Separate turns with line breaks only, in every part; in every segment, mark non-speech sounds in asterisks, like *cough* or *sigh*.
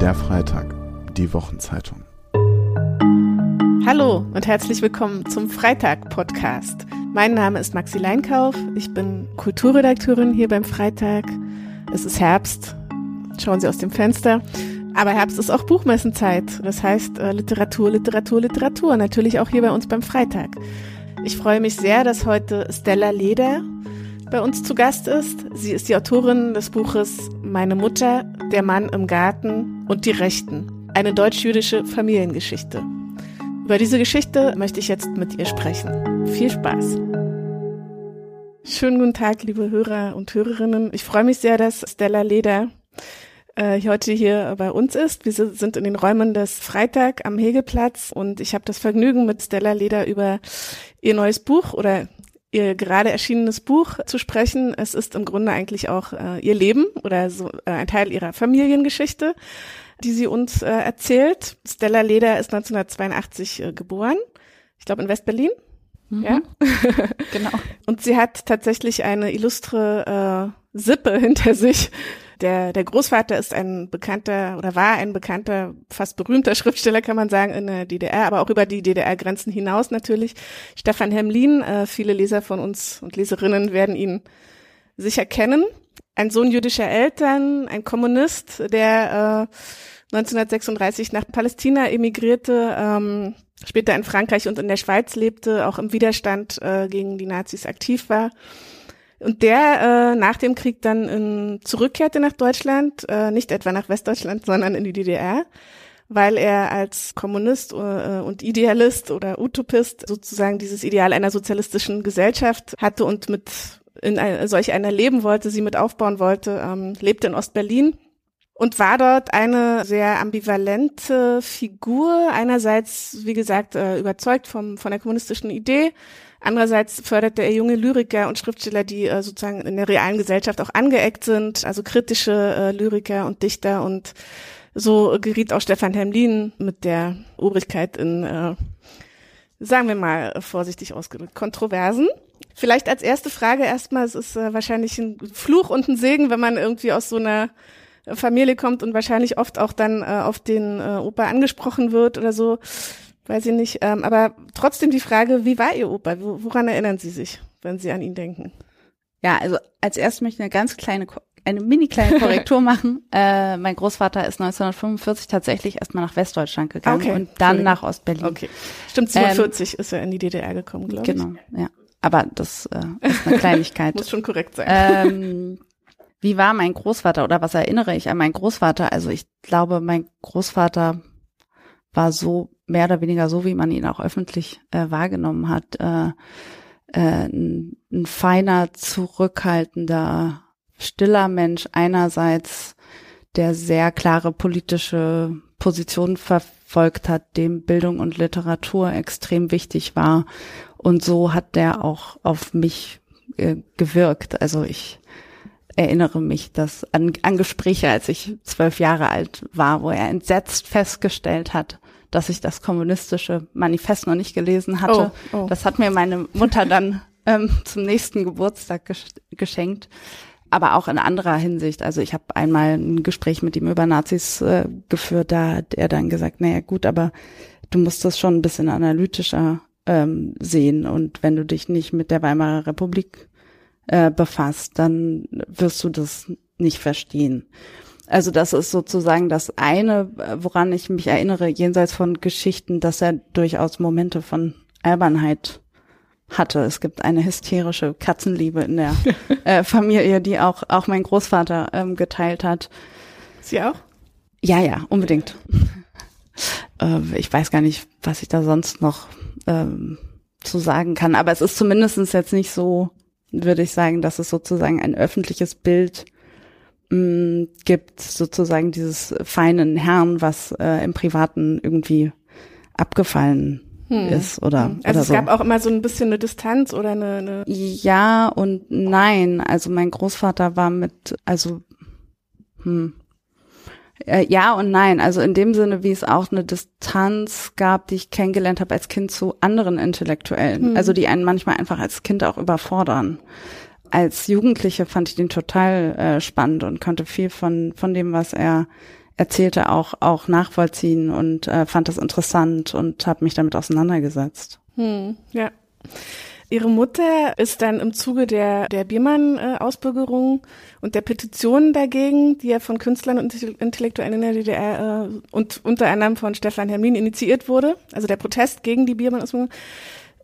Der Freitag, die Wochenzeitung.
Hallo und herzlich willkommen zum Freitag-Podcast. Mein Name ist Maxi Leinkauf. Ich bin Kulturredakteurin hier beim Freitag. Es ist Herbst. Schauen Sie aus dem Fenster. Aber Herbst ist auch Buchmessenzeit. Das heißt äh, Literatur, Literatur, Literatur. Natürlich auch hier bei uns beim Freitag. Ich freue mich sehr, dass heute Stella Leder bei uns zu Gast ist. Sie ist die Autorin des Buches Meine Mutter, der Mann im Garten und die Rechten. Eine deutsch-jüdische Familiengeschichte. Über diese Geschichte möchte ich jetzt mit ihr sprechen. Viel Spaß. Schönen guten Tag, liebe Hörer und Hörerinnen. Ich freue mich sehr, dass Stella Leder äh, heute hier bei uns ist. Wir sind in den Räumen des Freitag am Hegelplatz und ich habe das Vergnügen, mit Stella Leder über ihr neues Buch oder ihr gerade erschienenes Buch zu sprechen. Es ist im Grunde eigentlich auch äh, ihr Leben oder so äh, ein Teil ihrer Familiengeschichte, die sie uns äh, erzählt. Stella Leder ist 1982 äh, geboren, ich glaube in Westberlin.
Mhm.
Ja, *laughs*
Genau.
und sie hat tatsächlich eine illustre äh, Sippe hinter sich. Der, der Großvater ist ein bekannter oder war ein bekannter, fast berühmter Schriftsteller, kann man sagen, in der DDR, aber auch über die DDR-Grenzen hinaus natürlich. Stefan Hemlin, äh, viele Leser von uns und Leserinnen werden ihn sicher kennen. Ein Sohn jüdischer Eltern, ein Kommunist, der äh, 1936 nach Palästina emigrierte, ähm, später in Frankreich und in der Schweiz lebte, auch im Widerstand äh, gegen die Nazis aktiv war. Und der äh, nach dem Krieg dann in, zurückkehrte nach Deutschland, äh, nicht etwa nach Westdeutschland, *laughs* sondern in die DDR, weil er als Kommunist äh, und Idealist oder Utopist sozusagen dieses Ideal einer sozialistischen Gesellschaft hatte und mit in ein, solch einer leben wollte, sie mit aufbauen wollte, ähm, lebte in Ostberlin und war dort eine sehr ambivalente Figur. Einerseits, wie gesagt, äh, überzeugt vom, von der kommunistischen Idee. Andererseits förderte er junge Lyriker und Schriftsteller, die äh, sozusagen in der realen Gesellschaft auch angeeckt sind, also kritische äh, Lyriker und Dichter. Und so geriet auch Stefan Hemlin mit der Obrigkeit in, äh, sagen wir mal vorsichtig ausgedrückt, Kontroversen. Vielleicht als erste Frage erstmal, es ist äh, wahrscheinlich ein Fluch und ein Segen, wenn man irgendwie aus so einer Familie kommt und wahrscheinlich oft auch dann äh, auf den äh, Opa angesprochen wird oder so, weiß ich nicht. Ähm, aber trotzdem die Frage, wie war Ihr Opa? Wo, woran erinnern Sie sich, wenn Sie an ihn denken?
Ja, also als erstes möchte ich eine ganz kleine, eine mini kleine Korrektur *laughs* machen. Äh, mein Großvater ist 1945 tatsächlich erstmal nach Westdeutschland gegangen
Okay,
und dann nach Ostberlin.
Okay, stimmt. 47 ist er in die DDR gekommen, glaube ich.
Genau, ja. Aber das äh, ist eine *laughs* Kleinigkeit.
Muss schon korrekt sein.
ähm, wie war mein Großvater oder was erinnere ich an meinen Großvater? Also ich glaube, mein Großvater war so mehr oder weniger so, wie man ihn auch öffentlich äh, wahrgenommen hat. Äh, äh, ein, ein feiner, zurückhaltender, stiller Mensch einerseits, der sehr klare politische Positionen verfolgt hat, dem Bildung und Literatur extrem wichtig war. Und so hat der auch auf mich äh, gewirkt. Also ich erinnere mich dass an, an Gespräche, als ich zwölf Jahre alt war, wo er entsetzt festgestellt hat, dass ich das kommunistische Manifest noch nicht gelesen hatte.
Oh, oh.
Das hat mir meine Mutter dann *laughs* ähm, zum nächsten Geburtstag gesch geschenkt. Aber auch in anderer Hinsicht. Also ich habe einmal ein Gespräch mit ihm über Nazis äh, geführt, da hat er dann gesagt, naja gut, aber du musst das schon ein bisschen analytischer ähm, sehen. Und wenn du dich nicht mit der Weimarer Republik äh, befasst, dann wirst du das nicht verstehen. Also das ist sozusagen das eine, woran ich mich erinnere, jenseits von Geschichten, dass er durchaus Momente von Albernheit hatte. Es gibt eine hysterische Katzenliebe in der *laughs* äh, Familie, die auch auch mein Großvater ähm, geteilt hat.
Sie auch?
Ja, ja, unbedingt. äh, ich weiß gar nicht, was ich da sonst noch ähm, zu sagen kann, aber es ist zumindestens jetzt nicht so, würde ich sagen, dass es sozusagen ein öffentliches Bild mh, gibt, sozusagen dieses feinen Herrn, was äh, im Privaten irgendwie abgefallen ist oder,
Also
oder
es
so.
gab auch immer so ein bisschen eine Distanz oder eine, eine
Ja und nein. Also mein Großvater war mit, also hm. Äh, ja und nein. Also in dem Sinne, wie es auch eine Distanz gab, die ich kennengelernt habe als Kind zu anderen Intellektuellen.
Hm.
Also die einen manchmal einfach als Kind auch überfordern. Als Jugendliche fand ich den total äh, spannend und konnte viel von von dem, was er erzählte, auch auch nachvollziehen und äh, fand das interessant und habe mich damit auseinandergesetzt.
Hm, ja. Ihre Mutter ist dann im Zuge der, der Biermann-Ausbürgerung und der Petitionen dagegen, die ja von Künstlern und Intellektuellen in der DDR äh, und unter anderem von Stefan Hermin initiiert wurde, also der Protest gegen die Biermann-Ausbürgerung,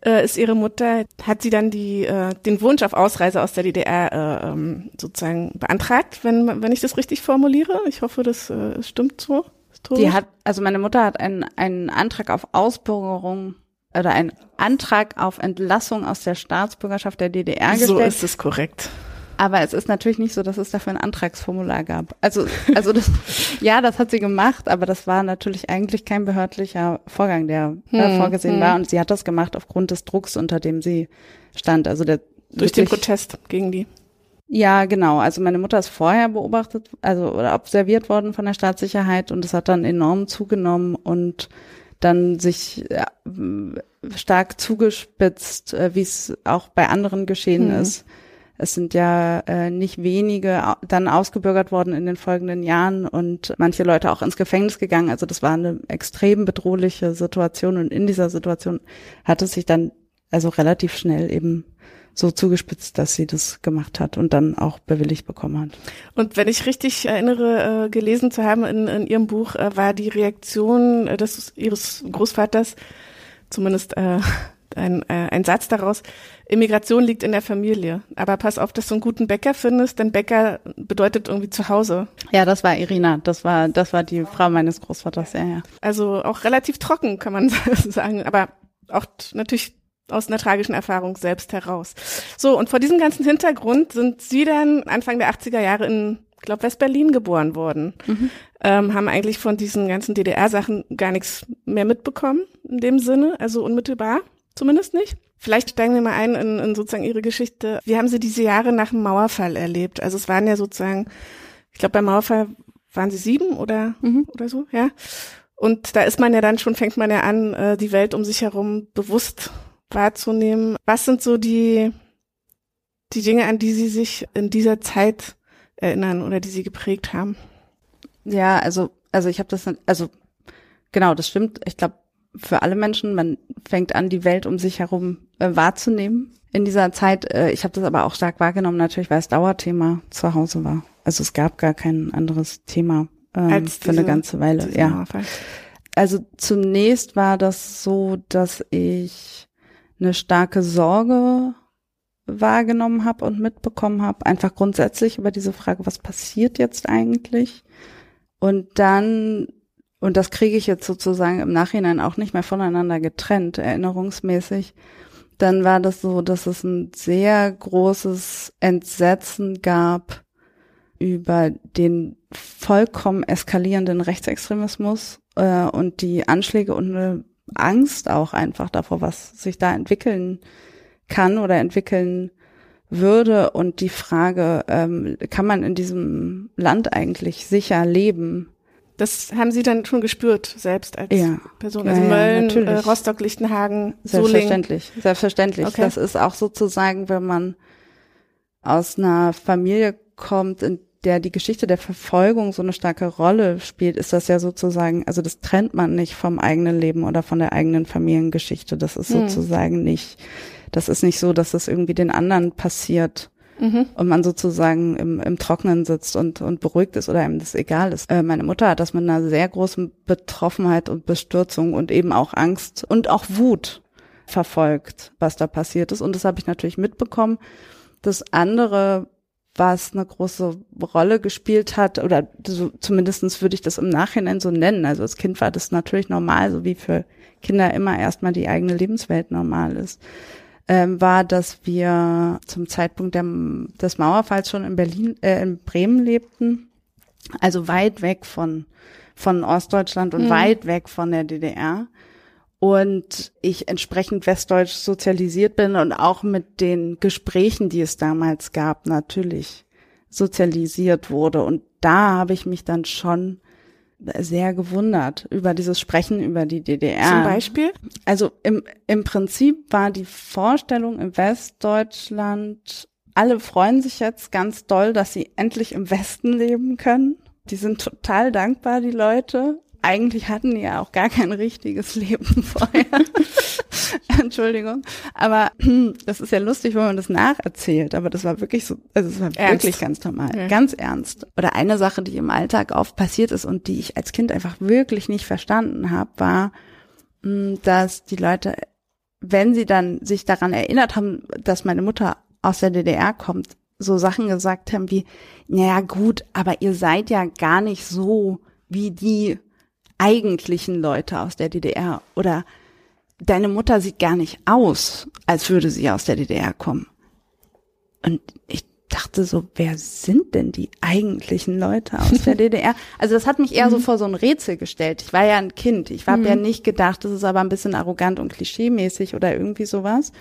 äh, ist ihre Mutter, hat sie dann die, äh, den Wunsch auf Ausreise aus der DDR äh, ähm, sozusagen beantragt, wenn, wenn ich das richtig formuliere. Ich hoffe, das äh, stimmt so.
Die hat, also meine Mutter hat einen, einen Antrag auf Ausbürgerung oder einen Antrag auf Entlassung aus der Staatsbürgerschaft der DDR gestellt.
So ist es korrekt.
Aber es ist natürlich nicht so, dass es dafür ein Antragsformular gab. Also, *laughs* also das, ja, das hat sie gemacht, aber das war natürlich eigentlich kein behördlicher Vorgang, der hm, vorgesehen hm. war. Und sie hat das gemacht aufgrund des Drucks, unter dem sie stand. Also der
durch den Protest gegen die.
Ja, genau. Also meine Mutter ist vorher beobachtet, also oder observiert worden von der Staatssicherheit und es hat dann enorm zugenommen und dann sich ja, stark zugespitzt, äh, wie es auch bei anderen geschehen hm. ist. Es sind ja äh, nicht wenige dann ausgebürgert worden in den folgenden Jahren und manche Leute auch ins Gefängnis gegangen. Also das war eine extrem bedrohliche Situation und in dieser Situation hat es sich dann also relativ schnell eben so zugespitzt, dass sie das gemacht hat und dann auch bewilligt bekommen hat.
Und wenn ich richtig erinnere, äh, gelesen zu haben in, in ihrem Buch, äh, war die Reaktion äh, des ihres Großvaters zumindest äh, ein, äh, ein Satz daraus, Immigration liegt in der Familie. Aber pass auf, dass du einen guten Bäcker findest, denn Bäcker bedeutet irgendwie zu Hause.
Ja, das war Irina, das war, das war die Frau meines Großvaters, ja, ja.
Also auch relativ trocken, kann man *laughs* sagen, aber auch natürlich aus einer tragischen Erfahrung selbst heraus. So, und vor diesem ganzen Hintergrund sind Sie dann Anfang der 80er Jahre in, ich glaube, West-Berlin geboren worden. Mhm. Ähm, haben eigentlich von diesen ganzen DDR-Sachen gar nichts mehr mitbekommen, in dem Sinne, also unmittelbar. Zumindest nicht. Vielleicht steigen wir mal ein in, in sozusagen Ihre Geschichte. Wie haben Sie diese Jahre nach dem Mauerfall erlebt? Also es waren ja sozusagen, ich glaube beim Mauerfall waren Sie sieben oder mhm. oder so, ja. Und da ist man ja dann schon, fängt man ja an, äh, die Welt um sich herum bewusst wahrzunehmen. Was sind so die die Dinge, an die Sie sich in dieser Zeit erinnern oder die Sie geprägt haben?
Ja, also also ich habe das, also genau, das stimmt. Ich glaube, für alle Menschen. Man fängt an, die Welt um sich herum äh, wahrzunehmen. In dieser Zeit, äh, ich habe das aber auch stark wahrgenommen, natürlich, weil es Dauerthema zu Hause war. Also es gab gar kein anderes Thema ähm, diese, für eine ganze Weile. Ja. Mauerfall. Also zunächst war das so, dass ich eine starke Sorge wahrgenommen habe und mitbekommen habe, einfach grundsätzlich über diese Frage, was passiert jetzt eigentlich? Und dann und das kriege ich jetzt sozusagen im Nachhinein auch nicht mehr voneinander getrennt, erinnerungsmäßig. Dann war das so, dass es ein sehr großes Entsetzen gab über den vollkommen eskalierenden Rechtsextremismus äh, und die Anschläge und eine Angst auch einfach davor, was sich da entwickeln kann oder entwickeln würde und die Frage, ähm, kann man in diesem Land eigentlich sicher leben?
Das haben Sie dann schon gespürt, selbst als ja. Person. Also ja, Mölln, äh, Rostock, Lichtenhagen,
Selbstverständlich,
Soling.
selbstverständlich. Okay. Das ist auch sozusagen, wenn man aus einer Familie kommt, in der die Geschichte der Verfolgung so eine starke Rolle spielt, ist das ja sozusagen, also das trennt man nicht vom eigenen Leben oder von der eigenen Familiengeschichte. Das ist hm. sozusagen nicht, das ist nicht so, dass es irgendwie den anderen passiert mhm. und man sozusagen im, im Trockenen sitzt und, und beruhigt ist oder einem das egal ist. Äh, meine Mutter hat das mit einer sehr großen Betroffenheit und Bestürzung und eben auch Angst und auch Wut verfolgt, was da passiert ist. Und das habe ich natürlich mitbekommen. Das andere, was eine große Rolle gespielt hat, oder so, zumindestens würde ich das im Nachhinein so nennen. Also als Kind war das natürlich normal, so wie für Kinder immer erstmal die eigene Lebenswelt normal ist ähm, war, dass wir zum Zeitpunkt der, des Mauerfalls schon in Berlin, äh, in Bremen lebten, also weit weg von von Ostdeutschland und mhm. weit weg von der DDR und ich entsprechend westdeutsch sozialisiert bin und auch mit den Gesprächen, die es damals gab, natürlich sozialisiert wurde. Und da habe ich mich dann schon sehr gewundert über dieses Sprechen über die DDR.
Zum Beispiel?
Also im, im Prinzip war die Vorstellung in Westdeutschland, alle freuen sich jetzt ganz doll, dass sie endlich im Westen leben können. Die sind total dankbar, die Leute. Eigentlich hatten die ja auch gar kein richtiges *laughs* Leben vorher. *laughs* Entschuldigung. Aber *clears throat* das ist ja lustig, wenn man das nacherzählt. Aber das war wirklich so, also es war
Ernst?
wirklich ganz normal.
Ja.
Ganz ernst. Oder eine Sache, die im Alltag oft passiert ist und die ich als Kind einfach wirklich nicht verstanden habe, war, mh, dass die Leute, wenn sie dann sich daran erinnert haben, dass meine Mutter aus der DDR kommt, so Sachen gesagt haben wie, naja gut, aber ihr seid ja gar nicht so wie die eigentlichen Leute aus der DDR oder deine Mutter sieht gar nicht aus, als würde sie aus der DDR kommen. Und ich dachte so, wer sind denn die eigentlichen Leute aus der *laughs* DDR? Also das hat mich eher so vor so ein Rätsel gestellt. Ich war ja ein Kind. Ich habe ja nicht gedacht, das ist aber ein bisschen arrogant und klischeemäßig oder irgendwie sowas.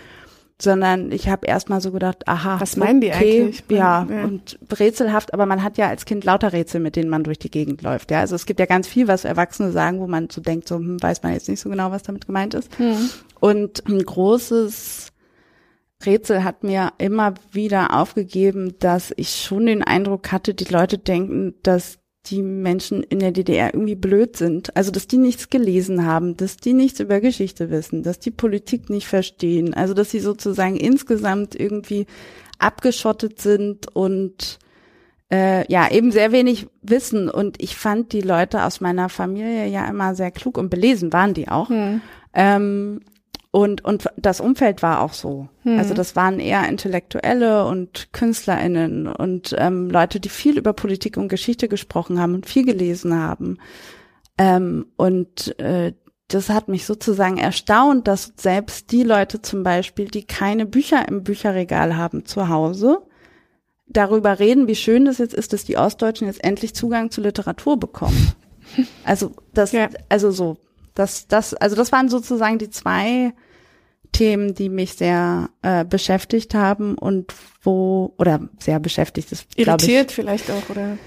Sondern ich habe erst mal so gedacht, aha,
Was meinen die
okay,
eigentlich?
Ja,
Ja.
und rätselhaft, aber man hat ja als Kind lauter Rätsel, mit denen man durch die Gegend läuft. Ja, also es gibt ja ganz viel, was Erwachsene sagen, wo man so denkt, so hm, weiß man jetzt nicht so genau, was damit gemeint ist. Und ein großes Rätsel hat mir immer wieder aufgegeben, dass ich schon den Eindruck hatte, die Leute denken, dass die Menschen in der DDR irgendwie blöd sind. Also, dass die nichts gelesen haben, dass die nichts über Geschichte wissen, dass die Politik nicht verstehen. Also, dass sie sozusagen insgesamt irgendwie abgeschottet sind und äh, ja, eben sehr wenig wissen. Und ich fand die Leute aus meiner Familie ja immer sehr klug und belesen waren die auch. Ähm, und, und das Umfeld war auch so. Also das waren eher Intellektuelle und KünstlerInnen und ähm, Leute, die viel über Politik und Geschichte gesprochen haben und viel gelesen haben. Ähm, und äh, das hat mich sozusagen erstaunt, dass selbst die Leute zum Beispiel, die keine Bücher im Bücherregal haben zu Hause, darüber reden, wie schön das jetzt ist, dass die Ostdeutschen jetzt endlich Zugang zu Literatur bekommen. *laughs* Also das,
Ja.
also so, das, das, also das waren sozusagen die zwei Themen, die mich sehr äh, beschäftigt haben und wo oder sehr beschäftigt ist, glaube ich.
Irritiert vielleicht auch, oder?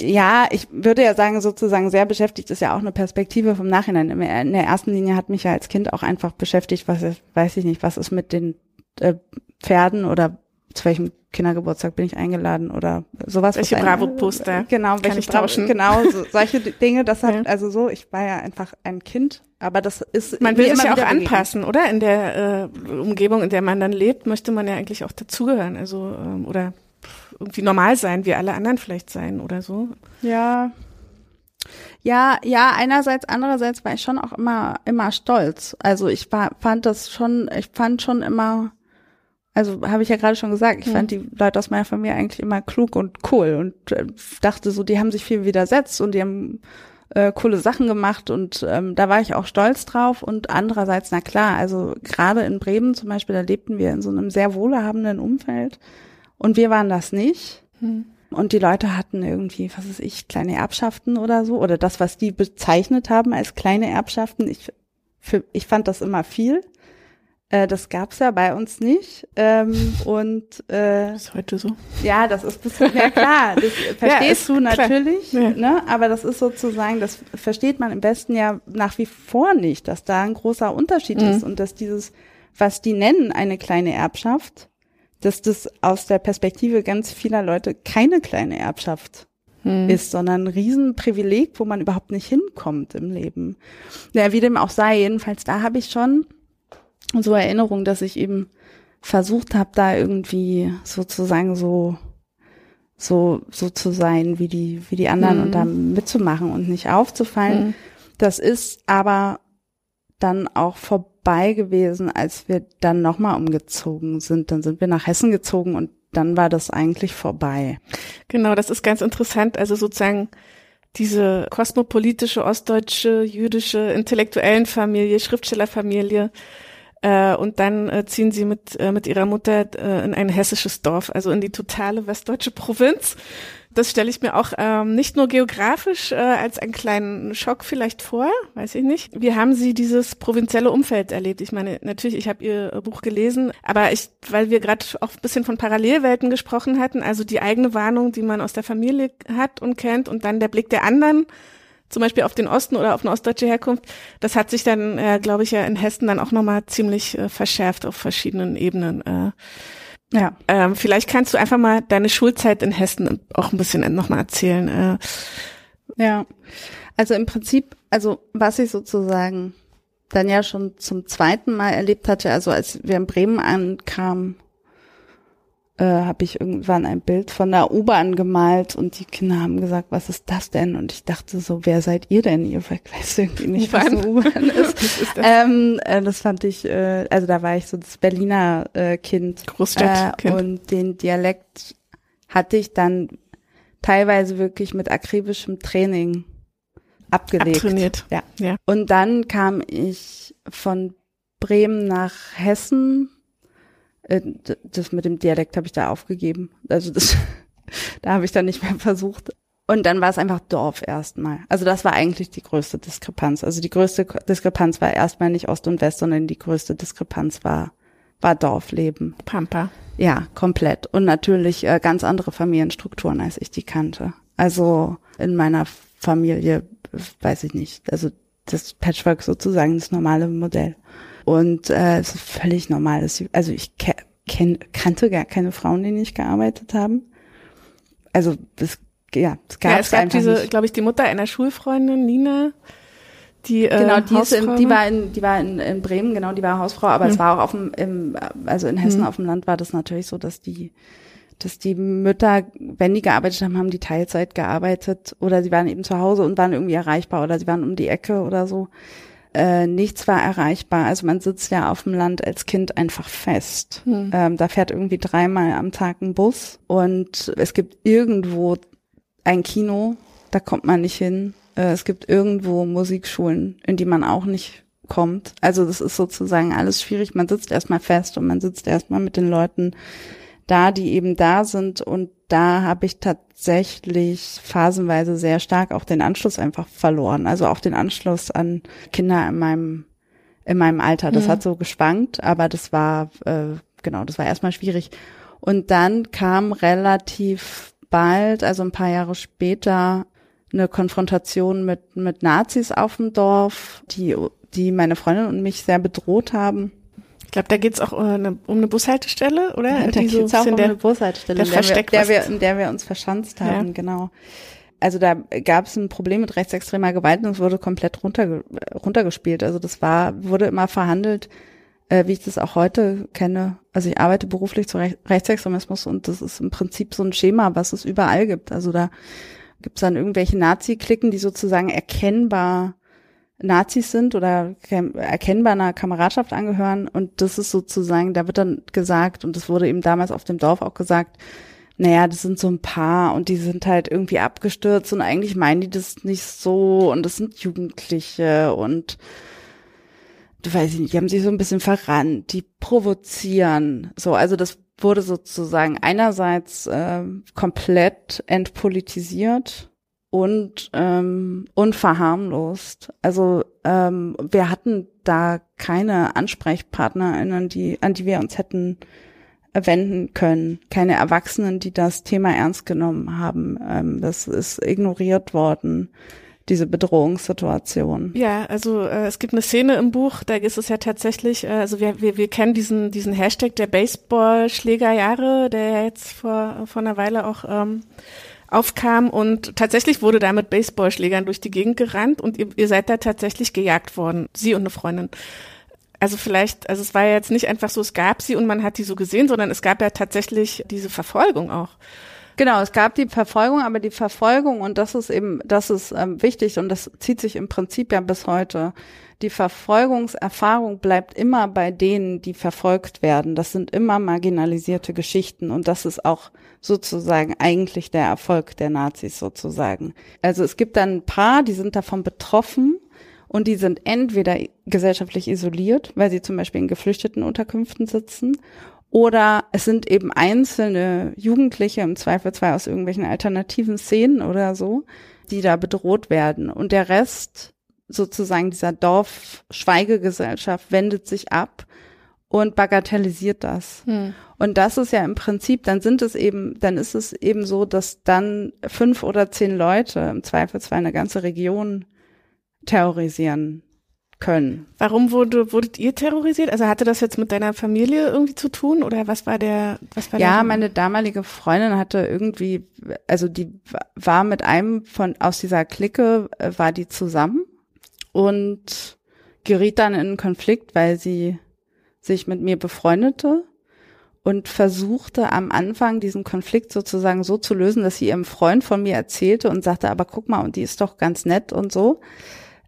Ja, ich würde ja sagen, sozusagen sehr beschäftigt ist ja auch eine Perspektive vom Nachhinein. In der in der ersten Linie hat mich ja als Kind auch einfach beschäftigt, was ist, weiß ich nicht, was ist mit den äh, Pferden oder zu welchem Kindergeburtstag bin ich eingeladen oder sowas.
Welche Bravo-Poster
Genau, welche
ich
Bravo,
tauschen?
genau, so, *laughs* solche Dinge, das hat,
Ja.
also so, ich war ja einfach ein Kind, aber das ist
Man will sich
immer
ja auch anpassen, oder? In der äh, Umgebung, in der man dann lebt, möchte man ja eigentlich auch dazugehören. Also, ähm, oder irgendwie normal sein, wie alle anderen vielleicht sein oder so.
Ja. Ja, ja, einerseits, andererseits war ich schon auch immer, immer stolz. Also ich war, fand das schon, ich fand schon immer, also habe ich ja gerade schon gesagt, ich fand die Leute aus meiner Familie eigentlich immer klug und cool und äh, dachte so, die haben sich viel widersetzt und die haben äh, coole Sachen gemacht und ähm, da war ich auch stolz drauf und andererseits, na klar, also gerade in Bremen zum Beispiel, da lebten wir in so einem sehr wohlhabenden Umfeld und wir waren das nicht. Und die Leute hatten irgendwie, was weiß ich, kleine Erbschaften oder so. Oder das, was die bezeichnet haben als kleine Erbschaften. Ich, für, ich fand das immer viel. Äh, das gab's ja bei uns nicht. Ähm, und äh,
Ist heute so.
ja, das ist das, ja klar, *laughs* das verstehst
ist
du
klar.
natürlich,
Ja.
ne? Aber das ist sozusagen, das versteht man im besten ja nach wie vor nicht, dass da ein großer Unterschied
Mhm.
ist und dass dieses, was die nennen, eine kleine Erbschaft, dass das aus der Perspektive ganz vieler Leute keine kleine Erbschaft
Mhm.
ist, sondern ein Riesenprivileg, wo man überhaupt nicht hinkommt im Leben. Ja, wie dem auch sei, jedenfalls da habe ich schon so Erinnerung, dass ich eben versucht habe, da irgendwie sozusagen so so so zu sein wie die wie die anderen
Mhm.
und da mitzumachen und nicht aufzufallen. Das ist aber dann auch vorbei gewesen, als wir dann nochmal umgezogen sind. Dann sind wir nach Hessen gezogen und dann war das eigentlich vorbei.
Genau, das ist ganz interessant. Also sozusagen diese kosmopolitische, ostdeutsche, jüdische Intellektuellenfamilie, Schriftstellerfamilie. Äh, und dann äh, ziehen sie mit, äh, mit ihrer Mutter äh, in ein hessisches Dorf, also in die totale westdeutsche Provinz. Das stelle ich mir auch ähm, nicht nur geografisch äh, als einen kleinen Schock vielleicht vor, weiß ich nicht. Wie haben Sie dieses provinzielle Umfeld erlebt? Ich meine, natürlich, ich habe Ihr Buch gelesen, aber ich, weil wir gerade auch ein bisschen von Parallelwelten gesprochen hatten, also die eigene Warnung, die man aus der Familie hat und kennt und dann der Blick der anderen, zum Beispiel auf den Osten oder auf eine ostdeutsche Herkunft, das hat sich dann, äh, glaube ich, ja in Hessen dann auch nochmal ziemlich äh, verschärft auf verschiedenen Ebenen. Äh, Ja. Ähm, vielleicht kannst du einfach mal deine Schulzeit in Hessen auch ein bisschen nochmal erzählen. Äh.
Ja, also im Prinzip, also was ich sozusagen dann ja schon zum zweiten Mal erlebt hatte, also als wir in Bremen ankamen, äh, habe ich irgendwann ein Bild von der U-Bahn gemalt und die Kinder haben gesagt, was ist das denn? Und ich dachte so, wer seid ihr denn? Ihr weißt irgendwie nicht, was eine U-Bahn *laughs* ist. ist das? Ähm, äh, das fand ich, äh, also da war ich so das Berliner äh, Kind.
Großstadtkind.
Äh, und den Dialekt hatte ich dann teilweise wirklich mit akribischem Training abgelegt.
Abtrainiert.
Ja. ja. Und dann kam ich von Bremen nach Hessen. Äh, das mit dem Dialekt habe ich da aufgegeben. Also das, *laughs* da habe ich dann nicht mehr versucht. Und dann war es einfach Dorf erstmal. Also das war eigentlich die größte Diskrepanz. Also die größte Diskrepanz war erstmal nicht Ost und West, sondern die größte Diskrepanz war war Dorfleben.
Pampa.
Ja, komplett. Und natürlich äh, ganz andere Familienstrukturen, als ich die kannte. Also in meiner Familie weiß ich nicht. Also das Patchwork sozusagen das normale Modell. Und äh, es ist völlig normal. Also ich kenn, kannte gar keine Frauen, die nicht gearbeitet haben. Also es, ja,
es gab, ja, es gab diese, glaube ich, die Mutter einer Schulfreundin, Nina, die äh,
genau die, ist in, die war in die war in, in Bremen genau die war Hausfrau aber hm. es war auch auf dem im, also in Hessen hm. auf dem Land war das natürlich so dass die dass die Mütter, wenn die gearbeitet haben, haben die Teilzeit gearbeitet oder sie waren eben zu Hause und waren irgendwie erreichbar oder sie waren um die Ecke oder so. Äh, nichts war erreichbar. Also man sitzt ja auf dem Land als Kind einfach fest. Hm. Ähm, da fährt irgendwie dreimal am Tag ein Bus und es gibt irgendwo ein Kino, da kommt man nicht hin. Äh, es gibt irgendwo Musikschulen, in die man auch nicht kommt. Also das ist sozusagen alles schwierig. Man sitzt erstmal fest und man sitzt erstmal mit den Leuten da, die eben da sind. Und da habe ich tatsächlich phasenweise sehr stark auch den Anschluss einfach verloren. Also auch den Anschluss an Kinder in meinem, in meinem Alter. Das mhm. hat so geschwankt, aber das war, äh, genau, das war erstmal schwierig. Und dann kam relativ bald, also ein paar Jahre später, eine Konfrontation mit, mit Nazis auf dem Dorf, die, die meine Freundin und mich sehr bedroht haben.
Ich glaube, da geht's auch um eine, um eine Bushaltestelle, oder?
Ja, da geht's auch um der, eine Bushaltestelle, der in, der wir, der wir, in der wir uns verschanzt haben, ja. genau. Also da gab es ein Problem mit rechtsextremer Gewalt und es wurde komplett runter, runtergespielt. Also das war, wurde immer verhandelt, äh, wie ich das auch heute kenne. Also ich arbeite beruflich zu Rech Rechtsextremismus und das ist im Prinzip so ein Schema, was es überall gibt. Also da gibt es dann irgendwelche Nazi-Klicken, die sozusagen erkennbar Nazis sind oder erkennbar einer Kameradschaft angehören. Und das ist sozusagen, da wird dann gesagt, und das wurde eben damals auf dem Dorf auch gesagt, naja, das sind so ein paar und die sind halt irgendwie abgestürzt und eigentlich meinen die das nicht so und das sind Jugendliche und du weißt nicht, die haben sich so ein bisschen verrannt, die provozieren. So, also das wurde sozusagen einerseits äh, komplett entpolitisiert und ähm, unverharmlost. Also ähm, wir hatten da keine AnsprechpartnerInnen, die, an die wir uns hätten wenden können. Keine Erwachsenen, die das Thema ernst genommen haben. Ähm, das ist ignoriert worden diese Bedrohungssituation.
Ja, also äh, es gibt eine Szene im Buch, da ist es ja tatsächlich, äh, also wir, wir, wir kennen diesen, diesen Hashtag der Baseballschlägerjahre, der jetzt vor, vor einer Weile auch ähm, aufkam und tatsächlich wurde da mit Baseballschlägern durch die Gegend gerannt und ihr, ihr seid da tatsächlich gejagt worden, sie und eine Freundin. Also vielleicht, also es war ja jetzt nicht einfach so, es gab sie und man hat die so gesehen, sondern es gab ja tatsächlich diese Verfolgung auch.
Genau, es gab die Verfolgung, aber die Verfolgung, und das ist eben, das ist ähm, wichtig und das zieht sich im Prinzip ja bis heute. Die Verfolgungserfahrung bleibt immer bei denen, die verfolgt werden. Das sind immer marginalisierte Geschichten und das ist auch sozusagen eigentlich der Erfolg der Nazis sozusagen. Also es gibt dann ein paar, die sind davon betroffen und die sind entweder gesellschaftlich isoliert, weil sie zum Beispiel in geflüchteten Unterkünften sitzen oder es sind eben einzelne Jugendliche, im Zweifelsfall aus irgendwelchen alternativen Szenen oder so, die da bedroht werden. Und der Rest sozusagen dieser Dorfschweigegesellschaft wendet sich ab und bagatellisiert das. Hm. Und das ist ja im Prinzip, dann sind es eben, dann ist es eben so, dass dann fünf oder zehn Leute im Zweifelsfall eine ganze Region terrorisieren können.
Warum wurde, wurdet ihr terrorisiert? Also hatte das jetzt mit deiner Familie irgendwie zu tun oder was war der, was war
Ja,
der
meine damalige Freundin hatte irgendwie, also die war mit einem von, aus dieser Clique, äh, war die zusammen und geriet dann in einen Konflikt, weil sie sich mit mir befreundete und versuchte am Anfang diesen Konflikt sozusagen so zu lösen, dass sie ihrem Freund von mir erzählte und sagte, aber guck mal, und die ist doch ganz nett und so.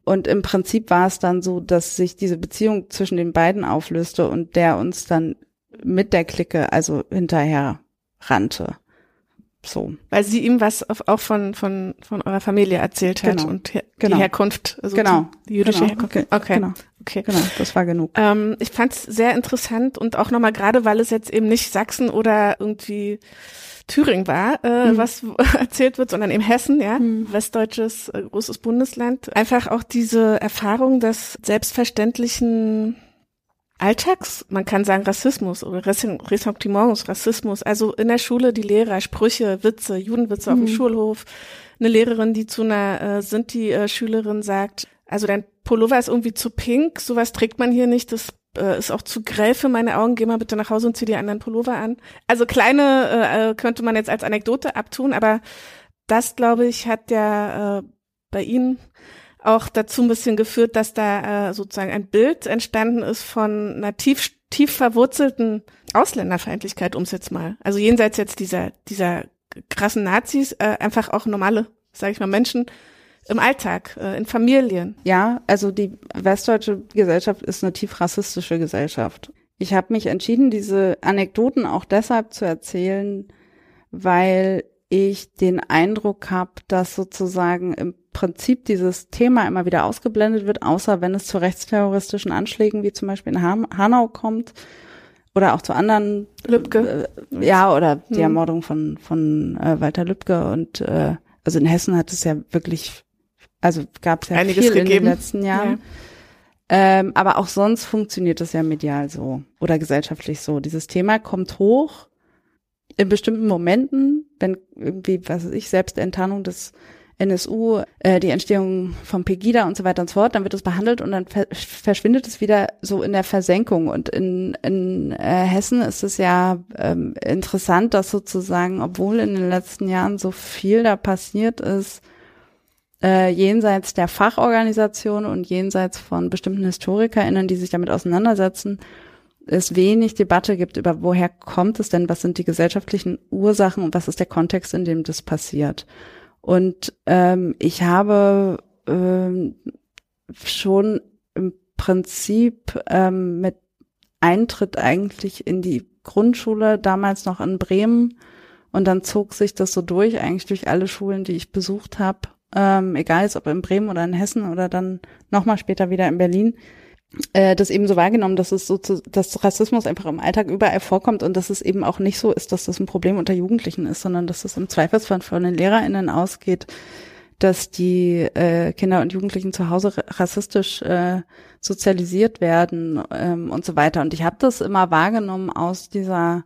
Und im Prinzip war es dann so, dass sich diese Beziehung zwischen den beiden auflöste und der uns dann mit der Clique also hinterher rannte. So.
Weil sie ihm was auf, auch von, von, von eurer Familie erzählt hat
Genau.
und her,
Genau.
die Herkunft, also
Genau.
die jüdische
Genau.
Herkunft.
Okay.
Okay.
Genau.
okay.
Genau, das war genug.
Ähm, ich fand es sehr interessant und auch nochmal gerade, weil es jetzt eben nicht Sachsen oder irgendwie Thüringen war, äh,
Mhm.
was *laughs* erzählt wird, sondern eben Hessen, ja,
Mhm.
westdeutsches äh, großes Bundesland. Einfach auch diese Erfahrung des selbstverständlichen Alltags, man kann sagen Rassismus oder Ressen- Ressentiments, Rassismus. Also in der Schule die Lehrer, Sprüche, Witze, Judenwitze auf dem
Mhm.
Schulhof. Eine Lehrerin, die zu einer äh, Sinti-Schülerin sagt, also dein Pullover ist irgendwie zu pink, sowas trägt man hier nicht, das äh, ist auch zu grell für meine Augen, geh mal bitte nach Hause und zieh dir einen anderen Pullover an. Also kleine äh, äh, könnte man jetzt als Anekdote abtun, aber das, glaube ich, hat ja äh, bei Ihnen auch dazu ein bisschen geführt, dass da äh, sozusagen ein Bild entstanden ist von einer tief, tief verwurzelten Ausländerfeindlichkeit, um es jetzt mal, also jenseits jetzt dieser, dieser krassen Nazis, äh, einfach auch normale, sage ich mal, Menschen im Alltag, äh, in Familien.
Ja, also die westdeutsche Gesellschaft ist eine tief rassistische Gesellschaft. Ich habe mich entschieden, diese Anekdoten auch deshalb zu erzählen, weil ich den Eindruck habe, dass sozusagen im Prinzip dieses Thema immer wieder ausgeblendet wird, außer wenn es zu rechtsterroristischen Anschlägen wie zum Beispiel in Han Hanau kommt oder auch zu anderen
Lübcke.
äh, ja, oder die
Hm.
Ermordung von, von äh, Walter Lübcke und äh, also in Hessen hat es ja wirklich, also gab es ja
Einiges
viel in
gegeben.
den letzten Jahren.
Ja.
Ähm, aber auch sonst funktioniert es ja medial so oder gesellschaftlich so. Dieses Thema kommt hoch in bestimmten Momenten, wenn irgendwie, was weiß ich, Selbstenttarnung des NSU, äh, die Entstehung von Pegida und so weiter und so fort, dann wird es behandelt und dann ver verschwindet es wieder so in der Versenkung. Und in, in äh, Hessen ist es ja ähm, interessant, dass sozusagen, obwohl in den letzten Jahren so viel da passiert ist, äh, jenseits der Fachorganisation und jenseits von bestimmten HistorikerInnen, die sich damit auseinandersetzen, es wenig Debatte gibt über, woher kommt es denn, was sind die gesellschaftlichen Ursachen und was ist der Kontext, in dem das passiert. Und ähm, ich habe ähm, schon im Prinzip ähm, mit Eintritt eigentlich in die Grundschule, damals noch in Bremen, und dann zog sich das so durch, eigentlich durch alle Schulen, die ich besucht habe, ähm, egal ob in Bremen oder in Hessen oder dann nochmal später wieder in Berlin, äh, das eben so wahrgenommen, dass es so zu, dass Rassismus einfach im Alltag überall vorkommt und dass es eben auch nicht so ist, dass das ein Problem unter Jugendlichen ist, sondern dass es im Zweifelsfall von den LehrerInnen ausgeht, dass die äh, Kinder und Jugendlichen zu Hause ra- rassistisch äh, sozialisiert werden ähm, und so weiter. Und ich habe das immer wahrgenommen aus dieser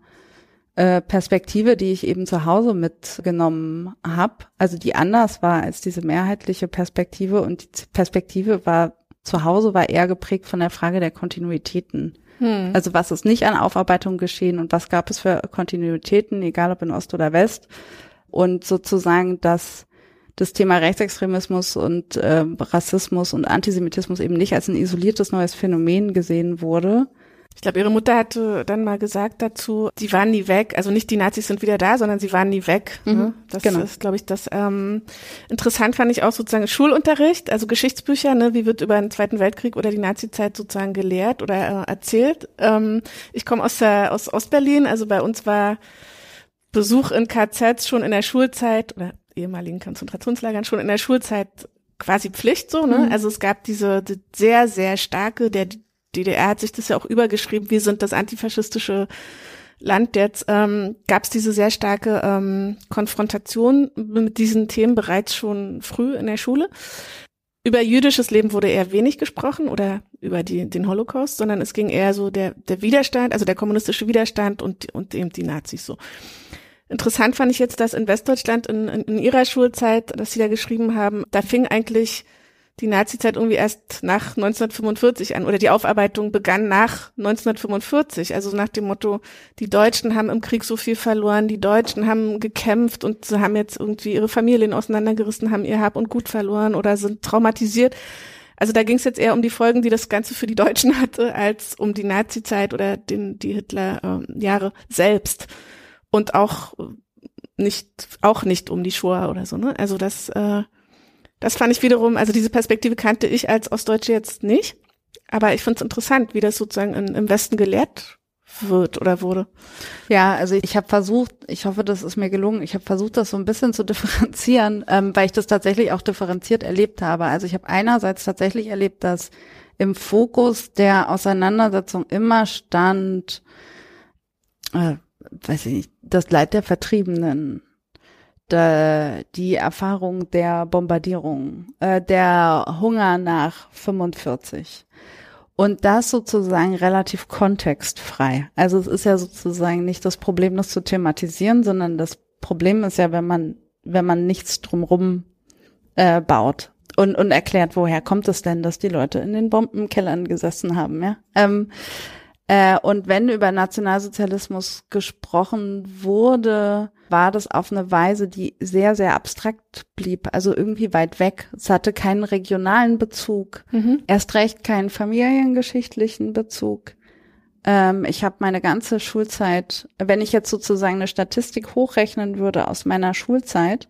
äh, Perspektive, die ich eben zu Hause mitgenommen habe, also die anders war als diese mehrheitliche Perspektive und die Perspektive war zu Hause war eher geprägt von der Frage der Kontinuitäten.
Hm.
Also was ist nicht an Aufarbeitung geschehen und was gab es für Kontinuitäten, egal ob in Ost oder West. Und sozusagen, dass das Thema Rechtsextremismus und äh, Rassismus und Antisemitismus eben nicht als ein isoliertes neues Phänomen gesehen wurde.
Ich glaube, ihre Mutter hatte dann mal gesagt dazu, sie waren nie weg. Also nicht die Nazis sind wieder da, sondern sie waren nie weg.
Mhm,
ne? Das
genau.
ist, glaube ich, das ähm, interessant fand ich auch sozusagen Schulunterricht, also Geschichtsbücher, ne, wie wird über den Zweiten Weltkrieg oder die Nazizeit sozusagen gelehrt oder äh, erzählt. Ähm, ich komme aus der aus Ostberlin, also bei uns war Besuch in KZs schon in der Schulzeit oder ehemaligen Konzentrationslagern schon in der Schulzeit quasi Pflicht so, ne?
Mhm.
Also es gab diese die sehr, sehr starke, der DDR hat sich das ja auch übergeschrieben, wir sind das antifaschistische Land jetzt, ähm, gab es diese sehr starke ähm, Konfrontation mit diesen Themen bereits schon früh in der Schule. Über jüdisches Leben wurde eher wenig gesprochen oder über die, den Holocaust, sondern es ging eher so der, der Widerstand, also der kommunistische Widerstand und, und eben die Nazis so. Interessant fand ich jetzt, dass in Westdeutschland in, in, in ihrer Schulzeit, dass sie da geschrieben haben, da fing eigentlich die Nazizeit irgendwie erst nach 1945 an oder die Aufarbeitung begann nach 1945. Also nach dem Motto, die Deutschen haben im Krieg so viel verloren, die Deutschen haben gekämpft und sie haben jetzt irgendwie ihre Familien auseinandergerissen, haben ihr Hab und Gut verloren oder sind traumatisiert. Also da ging es jetzt eher um die Folgen, die das Ganze für die Deutschen *laughs* hatte, als um die Nazizeit oder den, die Hitler-Jahre ähm, selbst. Und auch nicht, auch nicht um die Shoah oder so, ne? Also das, äh, das fand ich wiederum, also diese Perspektive kannte ich als Ostdeutsche jetzt nicht. Aber ich finde es interessant, wie das sozusagen in, im Westen gelehrt wird oder wurde.
Ja, also ich habe versucht, ich hoffe, das ist mir gelungen, ich habe versucht, das so ein bisschen zu *laughs* differenzieren, ähm, weil ich das tatsächlich auch differenziert erlebt habe. Also ich habe einerseits tatsächlich erlebt, dass im Fokus der Auseinandersetzung immer stand, äh, weiß ich nicht, das Leid der Vertriebenen, die Erfahrung der Bombardierung, äh, der Hunger nach 45. Und das sozusagen relativ kontextfrei. Also es ist ja sozusagen nicht das Problem, das zu thematisieren, sondern das Problem ist ja, wenn man, wenn man nichts drumrum äh, baut und, und erklärt, woher kommt es denn, dass die Leute in den Bombenkellern gesessen haben, ja. Ähm, äh, und wenn über Nationalsozialismus gesprochen wurde, war das auf eine Weise, die sehr, sehr abstrakt blieb, also irgendwie weit weg. Es hatte keinen regionalen Bezug, mhm. erst recht keinen familiengeschichtlichen Bezug. Ähm, ich habe meine ganze Schulzeit, wenn ich jetzt sozusagen eine Statistik hochrechnen würde aus meiner Schulzeit,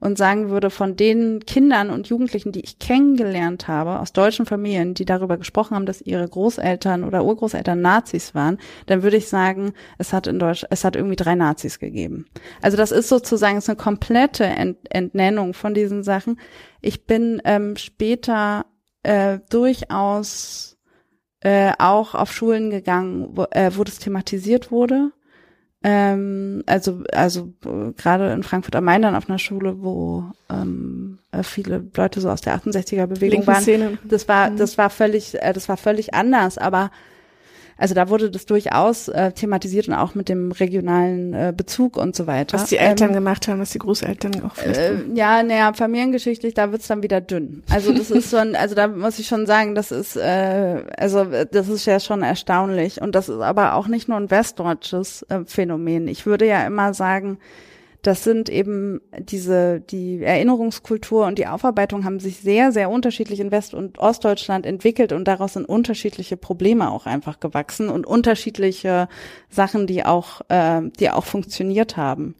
und sagen würde, von den Kindern und Jugendlichen, die ich kennengelernt habe, aus deutschen Familien, die darüber gesprochen haben, dass ihre Großeltern oder Urgroßeltern Nazis waren, dann würde ich sagen, es hat in Deutsch, es hat irgendwie drei Nazis gegeben. Also das ist sozusagen ist eine komplette Ent Entnennung von diesen Sachen. Ich bin ähm, später äh, durchaus äh, auch auf Schulen gegangen, wo, äh, wo das thematisiert wurde ähm, also also äh, gerade in Frankfurt am Main dann auf einer Schule, wo ähm, äh, viele Leute so aus der 68er Bewegung waren. Das war mhm. das war völlig äh, das war völlig anders, aber also da wurde das durchaus äh, thematisiert und auch mit dem regionalen äh, Bezug und so weiter.
Was die Eltern ähm, gemacht haben, was die Großeltern auch
äh, Ja, naja, familiengeschichtlich, da wird's dann wieder dünn. Also das ist schon, also da muss ich schon sagen, das ist, äh, also das ist ja schon erstaunlich. Und das ist aber auch nicht nur ein westdeutsches äh, Phänomen. Ich würde ja immer sagen, das sind eben diese, die Erinnerungskultur und die Aufarbeitung haben sich sehr, sehr unterschiedlich in West- und Ostdeutschland entwickelt und daraus sind unterschiedliche Probleme auch einfach gewachsen und unterschiedliche Sachen, die auch, äh, die auch funktioniert haben.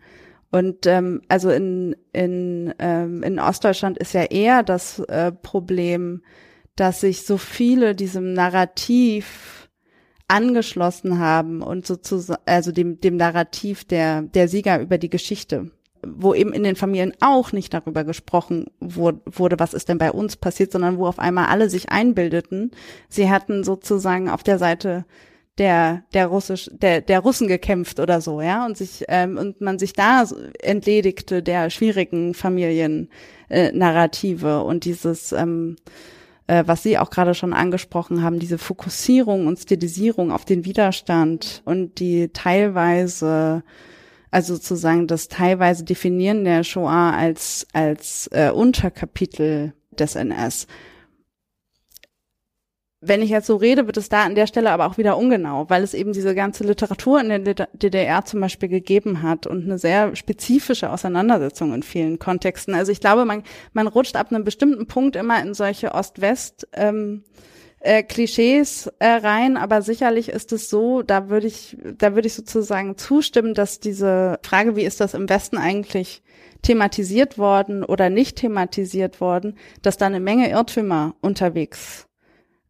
Und ähm, also in, in, ähm, in Ostdeutschland ist ja eher das äh, Problem, dass sich so viele diesem Narrativ angeschlossen haben und sozusagen, also dem, dem Narrativ der, der Sieger über die Geschichte wo eben in den Familien auch nicht darüber gesprochen wurde, was ist denn bei uns passiert, sondern wo auf einmal alle sich einbildeten, sie hatten sozusagen auf der Seite der der russisch der der Russen gekämpft oder so ja und sich ähm, und man sich da entledigte der schwierigen Familiennarrative äh, Narrative und dieses ähm, äh, was Sie auch gerade schon angesprochen haben, diese Fokussierung und Stilisierung auf den Widerstand und die teilweise also sozusagen das teilweise Definieren der Shoah als als äh, Unterkapitel des NS wenn ich jetzt so rede, wird es da an der Stelle aber auch wieder ungenau, weil es eben diese ganze Literatur in der DDR zum Beispiel gegeben hat und eine sehr spezifische Auseinandersetzung in vielen Kontexten. Also ich glaube, man, man rutscht ab einem bestimmten Punkt immer in solche Ost-West- ähm, äh, Klischees äh, rein, aber sicherlich ist es so, da würde ich, da würde ich sozusagen zustimmen, dass diese Frage, wie ist das im Westen eigentlich thematisiert worden oder nicht thematisiert worden, dass da eine Menge Irrtümer unterwegs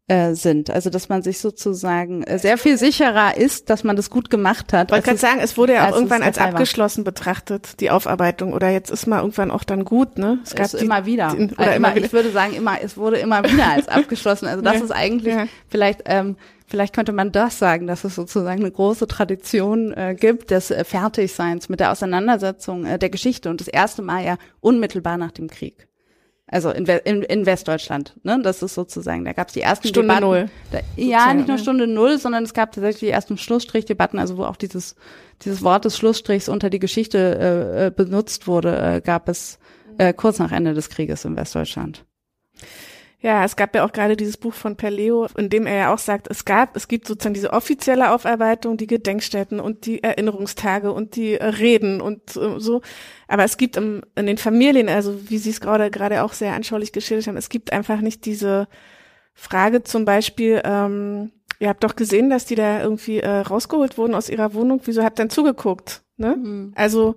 äh, sind. Also dass man sich sozusagen äh, sehr viel sicherer ist, dass man das gut gemacht hat.
Ich wollte gerade sagen, es wurde ja auch irgendwann als abgeschlossen betrachtet, die Aufarbeitung. Oder jetzt ist mal irgendwann auch dann gut, ne?
Es gab es die, immer wieder. Die, oder äh, immer, wieder. Ich würde sagen, immer, es wurde immer wieder als *laughs* abgeschlossen. Also das ja. ist eigentlich ja. vielleicht ähm, Vielleicht könnte man das sagen, dass es sozusagen eine große Tradition äh, gibt des äh, Fertigseins mit der Auseinandersetzung äh, der Geschichte und das erste Mal ja unmittelbar nach dem Krieg. Also in, in, in Westdeutschland, ne? Das ist sozusagen, da gab es die ersten
Stunde
Debatten.
Null.
Da, ja, nicht nur Stunde Null, sondern es gab tatsächlich die ersten Schlussstrichdebatten, also wo auch dieses, dieses Wort des Schlussstrichs unter die Geschichte äh, äh, benutzt wurde, äh, gab es äh, kurz nach Ende des Krieges in Westdeutschland.
Ja, es gab ja auch gerade dieses Buch von Perleo, in dem er ja auch sagt, es gab, es gibt sozusagen diese offizielle Aufarbeitung, die Gedenkstätten und die Erinnerungstage und die äh, Reden und äh, so. Aber es gibt im, in den Familien, also wie Sie es gerade gerade auch sehr anschaulich geschildert haben, es gibt einfach nicht diese Frage zum Beispiel, ähm, ihr habt doch gesehen, dass die da irgendwie äh, rausgeholt wurden aus ihrer Wohnung. Wieso habt ihr denn zugeguckt? Ne? Mhm. Also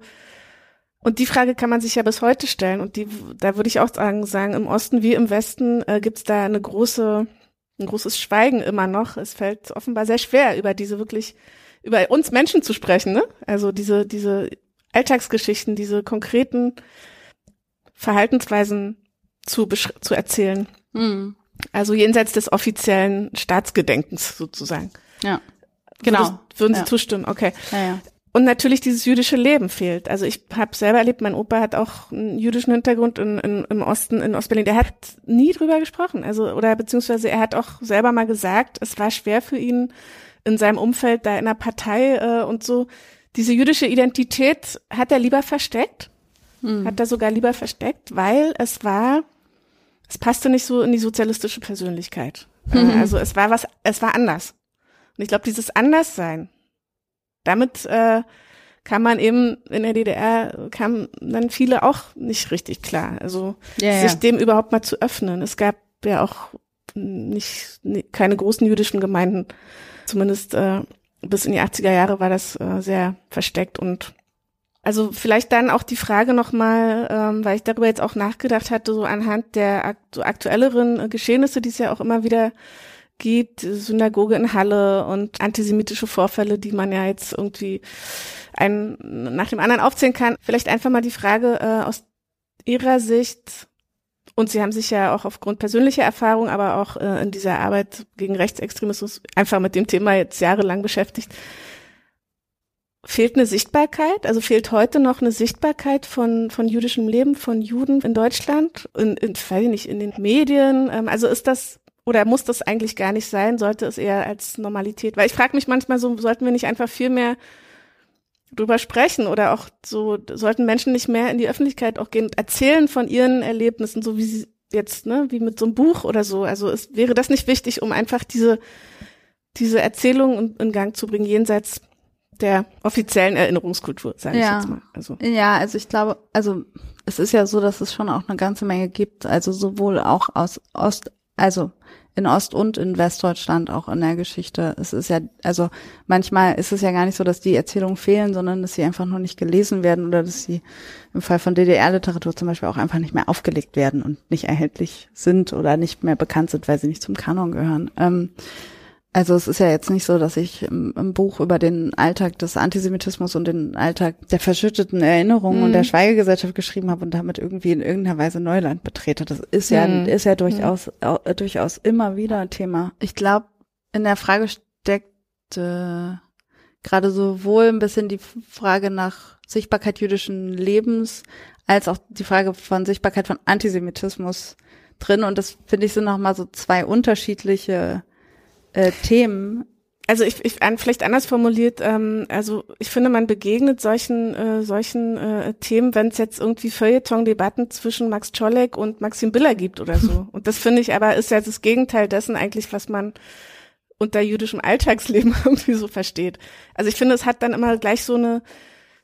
und die Frage kann man sich ja bis heute stellen. Und die, da würde ich auch sagen, sagen, im Osten wie im Westen äh, gibt es da eine große, ein großes Schweigen immer noch. Es fällt offenbar sehr schwer, über diese wirklich, über uns Menschen zu sprechen, ne? Also diese, diese Alltagsgeschichten, diese konkreten Verhaltensweisen zu, zu erzählen. Mhm. Also jenseits des offiziellen Staatsgedenkens sozusagen.
Ja. Genau.
Würdest, würden Sie ja. zustimmen? Okay.
Ja, ja.
Und natürlich dieses jüdische Leben fehlt. Also ich habe selber erlebt, mein Opa hat auch einen jüdischen Hintergrund in, in, im Osten, in Ostberlin. Der hat nie drüber gesprochen. Also, oder beziehungsweise er hat auch selber mal gesagt, es war schwer für ihn in seinem Umfeld, da in der Partei äh, und so. Diese jüdische Identität hat er lieber versteckt. Hm. Hat er sogar lieber versteckt, weil es war, es passte nicht so in die sozialistische Persönlichkeit. Mhm. Also es war was, es war anders. Und ich glaube, dieses Anderssein, damit äh, kann man eben in der DDR kam dann viele auch nicht richtig klar. Also ja, sich ja. dem überhaupt mal zu öffnen. Es gab ja auch nicht keine großen jüdischen Gemeinden. Zumindest äh, bis in die 80er Jahre war das äh, sehr versteckt und also vielleicht dann auch die Frage nochmal, ähm, weil ich darüber jetzt auch nachgedacht hatte, so anhand der akt so aktuelleren Geschehnisse, die es ja auch immer wieder gibt, Synagoge in Halle und antisemitische Vorfälle, die man ja jetzt irgendwie einen nach dem anderen aufzählen kann. Vielleicht einfach mal die Frage äh, aus Ihrer Sicht, und Sie haben sich ja auch aufgrund persönlicher Erfahrung, aber auch äh, in dieser Arbeit gegen Rechtsextremismus einfach mit dem Thema jetzt jahrelang beschäftigt. Fehlt eine Sichtbarkeit? Also fehlt heute noch eine Sichtbarkeit von, von jüdischem Leben, von Juden in Deutschland? In, in, weiß ich nicht, in den Medien? Ähm, also ist das oder muss das eigentlich gar nicht sein? Sollte es eher als Normalität? Weil ich frage mich manchmal so, sollten wir nicht einfach viel mehr drüber sprechen oder auch so, sollten Menschen nicht mehr in die Öffentlichkeit auch gehen und erzählen von ihren Erlebnissen, so wie sie jetzt, ne, wie mit so einem Buch oder so. Also es wäre das nicht wichtig, um einfach diese, diese Erzählung in, in Gang zu bringen, jenseits der offiziellen Erinnerungskultur, sage ja. ich jetzt mal.
Also. Ja, also ich glaube, also es ist ja so, dass es schon auch eine ganze Menge gibt, also sowohl auch aus Ost, also in Ost- und in Westdeutschland auch in der Geschichte. Es ist ja, also manchmal ist es ja gar nicht so, dass die Erzählungen fehlen, sondern dass sie einfach nur nicht gelesen werden oder dass sie im Fall von DDR-Literatur zum Beispiel auch einfach nicht mehr aufgelegt werden und nicht erhältlich sind oder nicht mehr bekannt sind, weil sie nicht zum Kanon gehören. Ähm, also es ist ja jetzt nicht so, dass ich im, im, Buch über den Alltag des Antisemitismus und den Alltag der verschütteten Erinnerungen mhm. und der Schweigegesellschaft geschrieben habe und damit irgendwie in irgendeiner Weise Neuland betrete. Das ist ja mhm. ist ja durchaus äh, durchaus immer wieder ein Thema. Ich glaube, in der Frage steckt äh, gerade sowohl ein bisschen die Frage nach Sichtbarkeit jüdischen Lebens als auch die Frage von Sichtbarkeit von Antisemitismus drin und das finde ich sind noch mal so zwei unterschiedliche äh, Themen.
Also ich, ich vielleicht anders formuliert, ähm, also ich finde, man begegnet solchen äh, solchen äh, Themen, wenn es jetzt irgendwie Feuilleton-Debatten zwischen Max Czolek und Maxim Biller gibt oder so. *laughs* Und das finde ich aber ist ja das Gegenteil dessen eigentlich, was man unter jüdischem Alltagsleben *laughs* irgendwie so versteht. Also ich finde, es hat dann immer gleich so eine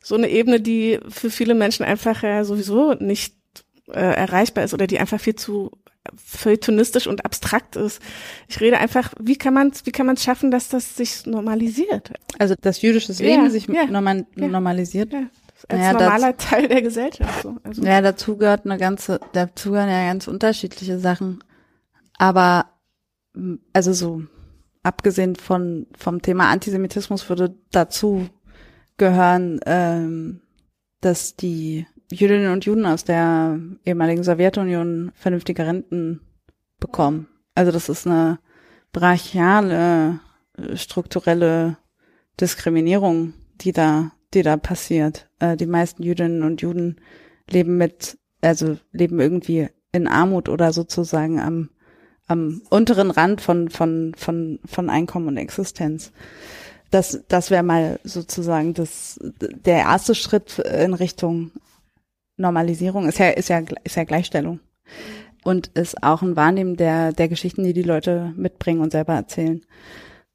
so eine Ebene, die für viele Menschen einfach ja sowieso nicht äh, erreichbar ist oder die einfach viel zu feuilletonistisch und abstrakt ist. Ich rede einfach, wie kann man wie kann man es schaffen, dass das sich normalisiert?
Also dass jüdisches Leben ja, sich ja, normal, ja, normalisiert. Ja,
als naja, normaler das, Teil der Gesellschaft. So.
Also. Ja, dazu gehört eine ganze, dazu gehören ja ganz unterschiedliche Sachen. Aber also so abgesehen von vom Thema Antisemitismus würde dazu gehören, ähm, dass die Jüdinnen und Juden aus der ehemaligen Sowjetunion vernünftige Renten bekommen. Also das ist eine brachiale, äh, strukturelle Diskriminierung, die da, die da passiert. Äh, die meisten Jüdinnen und Juden leben mit, also leben irgendwie in Armut oder sozusagen am, am unteren Rand von, von, von, von Einkommen und Existenz. Das, das wäre mal sozusagen das, der erste Schritt in Richtung Normalisierung ist ja, ist ja, ist ja Gleichstellung. und ist auch ein Wahrnehmen der, der Geschichten, die die Leute mitbringen und selber erzählen.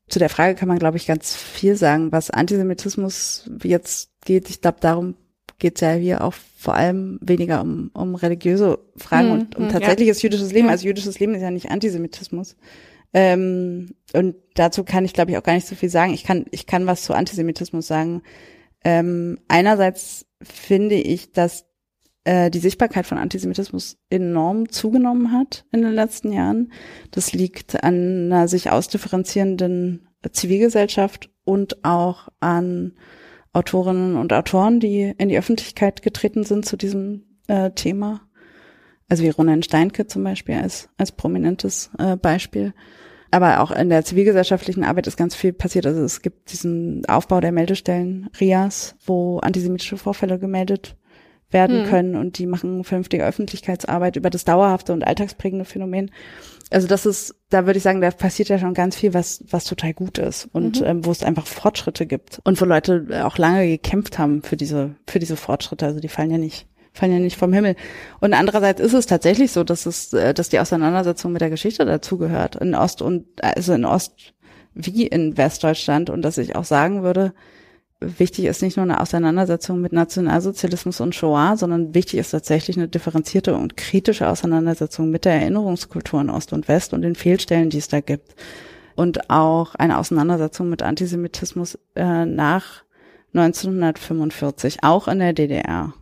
Zu der Frage kann man, glaube ich, ganz viel sagen, was Antisemitismus jetzt geht. Ich glaube, darum geht es ja hier auch vor allem weniger um, um religiöse Fragen hm, und um hm, tatsächliches ja. jüdisches Leben. Also jüdisches Leben ist ja nicht Antisemitismus. Ähm, und dazu kann ich, glaube ich, auch gar nicht so viel sagen. Ich kann, ich kann was zu Antisemitismus sagen. Ähm, einerseits finde ich, dass äh, die Sichtbarkeit von Antisemitismus enorm zugenommen hat in den letzten Jahren. Das liegt an einer sich ausdifferenzierenden Zivilgesellschaft und auch an Autorinnen und Autoren, die in die Öffentlichkeit getreten sind zu diesem äh, Thema. Also wie Ronan Steinke zum Beispiel als, als prominentes äh, Beispiel. Aber auch in der zivilgesellschaftlichen Arbeit ist ganz viel passiert. Also es gibt diesen Aufbau der Meldestellen RIAS, wo antisemitische Vorfälle gemeldet werden hm. können und die machen vernünftige Öffentlichkeitsarbeit über das dauerhafte und alltagsprägende Phänomen. Also das ist, da würde ich sagen, da passiert ja schon ganz viel, was was total gut ist und mhm. ähm, wo es einfach Fortschritte gibt und wo Leute auch lange gekämpft haben für diese für diese Fortschritte. Also die fallen ja nicht fallen ja nicht vom Himmel. Und andererseits ist es tatsächlich so, dass es, äh, dass die Auseinandersetzung mit der Geschichte dazugehört in Ost und also in Ost wie in Westdeutschland und dass ich auch sagen würde, wichtig ist nicht nur eine Auseinandersetzung mit Nationalsozialismus und Shoah, sondern wichtig ist tatsächlich eine differenzierte und kritische Auseinandersetzung mit der Erinnerungskultur in Ost und West und den Fehlstellen, die es da gibt. Und auch eine Auseinandersetzung mit Antisemitismus äh, nach 1945, auch in der DDR.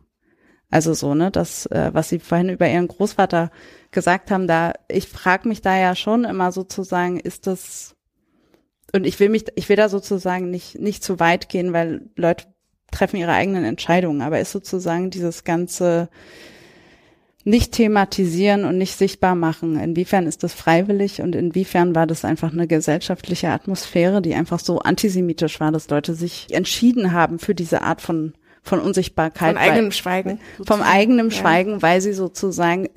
Also so, ne, das, äh, was Sie vorhin über Ihren Großvater gesagt haben, da, ich frage mich da ja schon immer sozusagen, ist das und ich will mich, ich will da sozusagen nicht, nicht zu weit gehen, weil Leute treffen ihre eigenen Entscheidungen, aber ist sozusagen dieses ganze nicht thematisieren und nicht sichtbar machen. Inwiefern ist das freiwillig und inwiefern war das einfach eine gesellschaftliche Atmosphäre, die einfach so antisemitisch war, dass Leute sich entschieden haben für diese Art von von Unsichtbarkeit.
Von eigenem Schweigen.
Sozusagen. Vom eigenem ja. Schweigen, weil sie sozusagen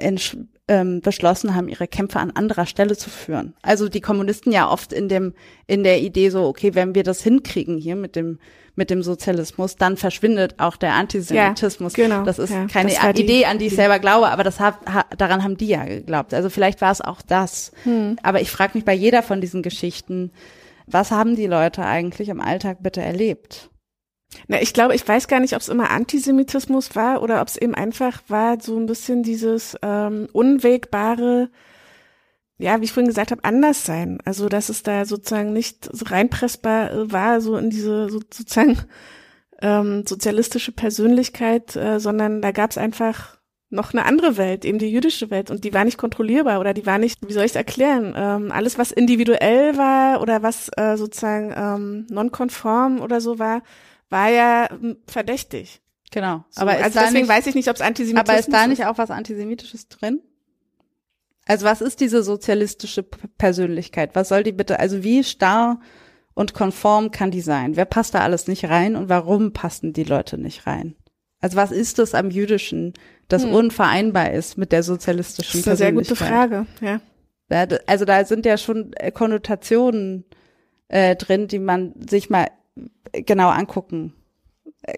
ähm, beschlossen haben, ihre Kämpfe an anderer Stelle zu führen. Also die Kommunisten ja oft in dem in der Idee so, okay, wenn wir das hinkriegen hier mit dem mit dem Sozialismus, dann verschwindet auch der Antisemitismus.
Ja, genau.
Das ist
ja,
keine
das
Idee, an die ich selber glaube, aber das hat, ha, daran haben die ja geglaubt. Also vielleicht war es auch das. Hm. Aber ich frage mich bei jeder von diesen Geschichten, was haben die Leute eigentlich im Alltag bitte erlebt?
Na, ich glaube, ich weiß gar nicht, ob es immer Antisemitismus war oder ob es eben einfach war, so ein bisschen dieses ähm, unwägbare, ja, wie ich vorhin gesagt habe, anders sein. Also, dass es da sozusagen nicht so reinpressbar äh, war, so in diese so, sozusagen ähm, sozialistische Persönlichkeit, äh, sondern da gab es einfach noch eine andere Welt, eben die jüdische Welt, und die war nicht kontrollierbar oder die war nicht, wie soll ich es erklären, ähm, alles, was individuell war oder was äh, sozusagen ähm, nonkonform oder so war, war ja hm, verdächtig.
Genau.
So, aber also deswegen nicht, weiß ich nicht, ob es Antisemitismus
Aber ist da nicht auch was Antisemitisches drin? Also was ist diese sozialistische Persönlichkeit? Was soll die bitte, also wie starr und konform kann die sein? Wer passt da alles nicht rein und warum passen die Leute nicht rein? Also was ist das am Jüdischen, das hm. unvereinbar ist mit der sozialistischen
Persönlichkeit? Das ist eine sehr gute Frage, ja.
Also da sind ja schon äh, Konnotationen äh, drin, die man sich mal genau angucken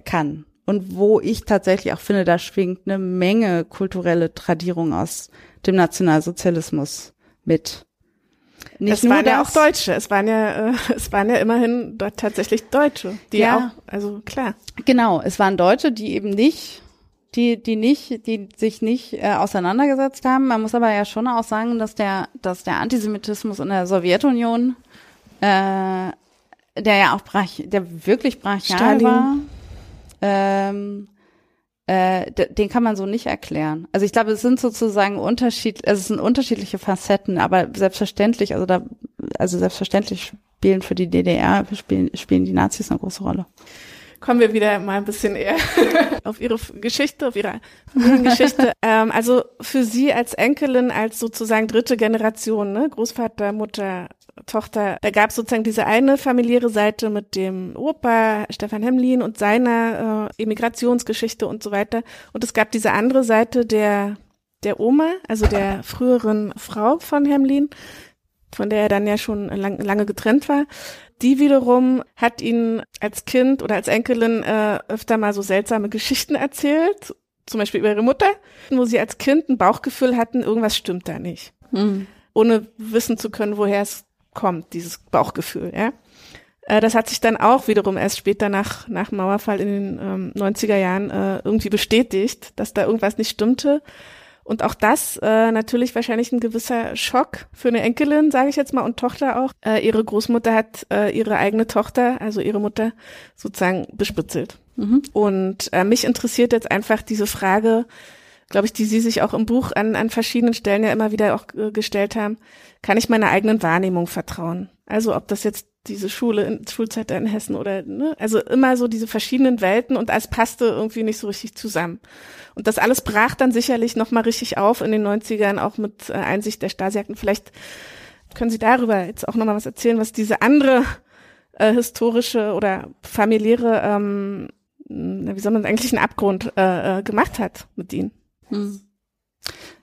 kann. Und wo ich tatsächlich auch finde, da schwingt eine Menge kulturelle Tradierung aus dem Nationalsozialismus mit.
Nicht es waren das, ja auch Deutsche, es waren ja, äh, *laughs* es waren ja immerhin dort tatsächlich Deutsche, die ja auch, also klar.
Genau, es waren Deutsche, die eben nicht, die, die nicht, die sich nicht äh, auseinandergesetzt haben. Man muss aber ja schon auch sagen, dass der, dass der Antisemitismus in der Sowjetunion äh, der ja auch brach, der wirklich brachial Stalin. war, ähm, äh, den kann man so nicht erklären. Also ich glaube, es sind sozusagen Unterschied, also es sind unterschiedliche Facetten, aber selbstverständlich, also da, also selbstverständlich spielen für die DDR spielen, spielen die Nazis eine große Rolle.
Kommen wir wieder mal ein bisschen eher *laughs* auf Ihre Geschichte, auf Ihre Familiengeschichte. *laughs* ähm, also für Sie als Enkelin, als sozusagen dritte Generation, ne? Großvater, Mutter, Tochter, da gab es sozusagen diese eine familiäre Seite mit dem Opa Stefan Hemlin und seiner äh, Emigrationsgeschichte und so weiter. Und es gab diese andere Seite der der Oma, also der früheren Frau von Hemlin, von der er dann ja schon lang, lange getrennt war. Die wiederum hat ihn als Kind oder als Enkelin äh, öfter mal so seltsame Geschichten erzählt zum Beispiel über ihre Mutter, wo sie als Kind ein Bauchgefühl hatten, irgendwas stimmt da nicht. Mhm. Ohne wissen zu können, woher es kommt, dieses Bauchgefühl, ja. Äh, das hat sich dann auch wiederum erst später nach, nach Mauerfall in den ähm, 90er Jahren äh, irgendwie bestätigt, dass da irgendwas nicht stimmte. Und auch das äh, natürlich wahrscheinlich ein gewisser Schock für eine Enkelin, sage ich jetzt mal, und Tochter auch. Äh, ihre Großmutter hat äh, ihre eigene Tochter, also ihre Mutter, sozusagen bespitzelt. Mhm. Und äh, mich interessiert jetzt einfach diese Frage, glaube ich, die Sie sich auch im Buch an, an verschiedenen Stellen ja immer wieder auch äh, gestellt haben. Kann ich meiner eigenen Wahrnehmung vertrauen? Also ob das jetzt diese Schule in Schulzeit in Hessen oder ne, also immer so diese verschiedenen Welten und als passte irgendwie nicht so richtig zusammen. Und das alles brach dann sicherlich noch mal richtig auf in den 90ern auch mit äh, Einsicht der Stasi-Akten. Vielleicht können Sie darüber jetzt auch noch mal was erzählen, was diese andere äh, historische oder familiäre ähm, wie soll man eigentlich einen Abgrund äh, äh, gemacht hat mit Ihnen. Hm.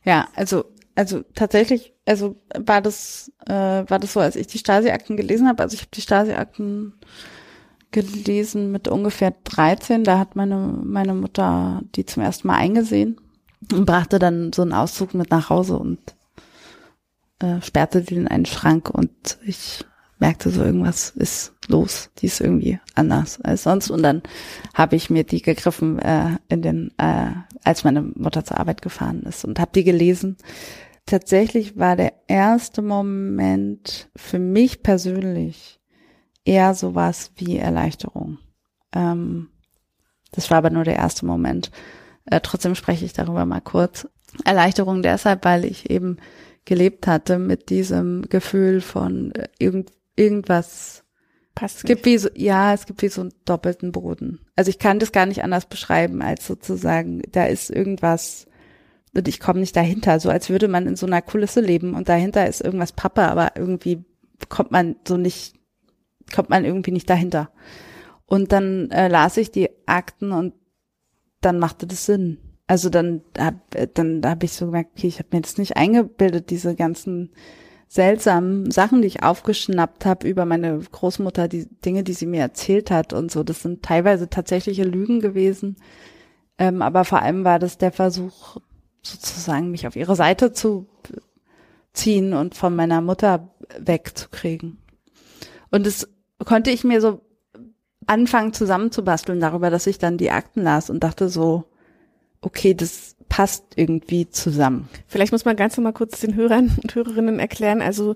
Ja, also also tatsächlich, also war das, äh, war das so, als ich die Stasi-Akten gelesen habe. Also ich habe die Stasi-Akten gelesen mit ungefähr 13. Da hat meine, meine Mutter die zum ersten Mal eingesehen und brachte dann so einen Auszug mit nach Hause und äh, sperrte die in einen Schrank und ich merkte so, irgendwas ist los, die ist irgendwie anders als sonst. Und dann habe ich mir die gegriffen äh, in den, äh, als meine Mutter zur Arbeit gefahren ist und habe die gelesen. Tatsächlich war der erste Moment für mich persönlich eher sowas wie Erleichterung. Ähm, das war aber nur der erste Moment. Äh, trotzdem spreche ich darüber mal kurz. Erleichterung deshalb, weil ich eben gelebt hatte mit diesem Gefühl von äh, irgend, irgendwas
passt.
Es gibt wie so, ja, es gibt wie so einen doppelten Boden. Also ich kann das gar nicht anders beschreiben, als sozusagen, da ist irgendwas und ich komme nicht dahinter, so als würde man in so einer Kulisse leben und dahinter ist irgendwas Pappe, aber irgendwie kommt man so nicht, kommt man irgendwie nicht dahinter. Und dann äh, las ich die Akten und dann machte das Sinn. Also dann hab, dann hab ich so gemerkt, okay, ich habe mir das nicht eingebildet, diese ganzen seltsamen Sachen, die ich aufgeschnappt habe über meine Großmutter, die Dinge, die sie mir erzählt hat und so. Das sind teilweise tatsächliche Lügen gewesen. Ähm, aber vor allem war das der Versuch, sozusagen mich auf ihre Seite zu ziehen und von meiner Mutter wegzukriegen. Und das konnte ich mir so anfangen zusammenzubasteln darüber, dass ich dann die Akten las und dachte so, okay, das passt irgendwie zusammen.
Vielleicht muss man ganz noch mal kurz den Hörern und Hörerinnen erklären. Also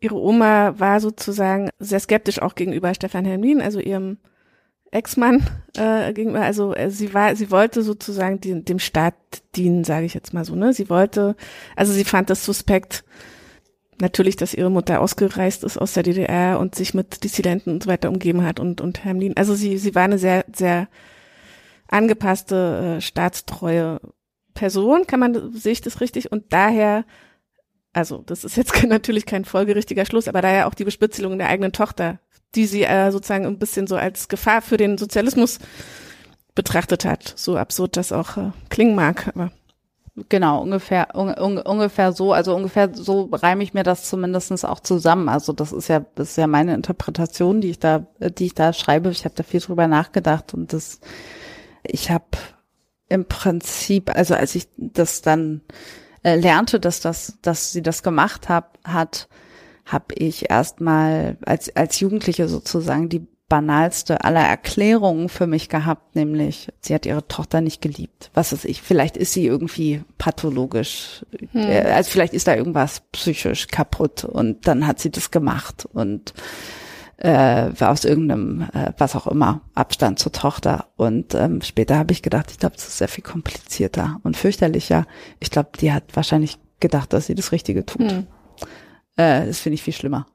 ihre Oma war sozusagen sehr skeptisch auch gegenüber Stefan Helmin, also ihrem Ex-Mann äh, gegenüber. Also äh, sie war, sie wollte sozusagen die, dem Staat dienen, sage ich jetzt mal so. Ne, sie wollte, also sie fand das suspekt. Natürlich, dass ihre Mutter ausgereist ist aus der DDR und sich mit Dissidenten und so weiter umgeben hat und und Hermlin. Also sie sie war eine sehr sehr angepasste äh, staatstreue Person, kann man, sehe ich das richtig? Und daher, also das ist jetzt *laughs* natürlich kein folgerichtiger Schluss, aber daher auch die Bespitzelung der eigenen Tochter, die sie äh, sozusagen ein bisschen so als Gefahr für den Sozialismus betrachtet hat. So absurd das auch äh, klingen mag, aber
Genau, ungefähr, un, un, ungefähr so, also ungefähr so reime ich mir das zumindestens auch zusammen. Also das ist ja, das ist ja meine Interpretation, die ich da, die ich da schreibe. Ich habe da viel drüber nachgedacht und das, ich habe im Prinzip, also als ich das dann äh, lernte, dass das, dass sie das gemacht hab, hat, habe ich erstmal als als Jugendliche sozusagen die banalste aller Erklärungen für mich gehabt, nämlich sie hat ihre Tochter nicht geliebt. Was ist ich? Vielleicht ist sie irgendwie pathologisch, hm. äh, also vielleicht ist da irgendwas psychisch kaputt und dann hat sie das gemacht und äh, aus irgendeinem, äh, was auch immer, Abstand zur Tochter. Und ähm, später habe ich gedacht, ich glaube, es ist sehr viel komplizierter und fürchterlicher. Ich glaube, die hat wahrscheinlich gedacht, dass sie das Richtige tut. Hm. Äh, das finde ich viel schlimmer.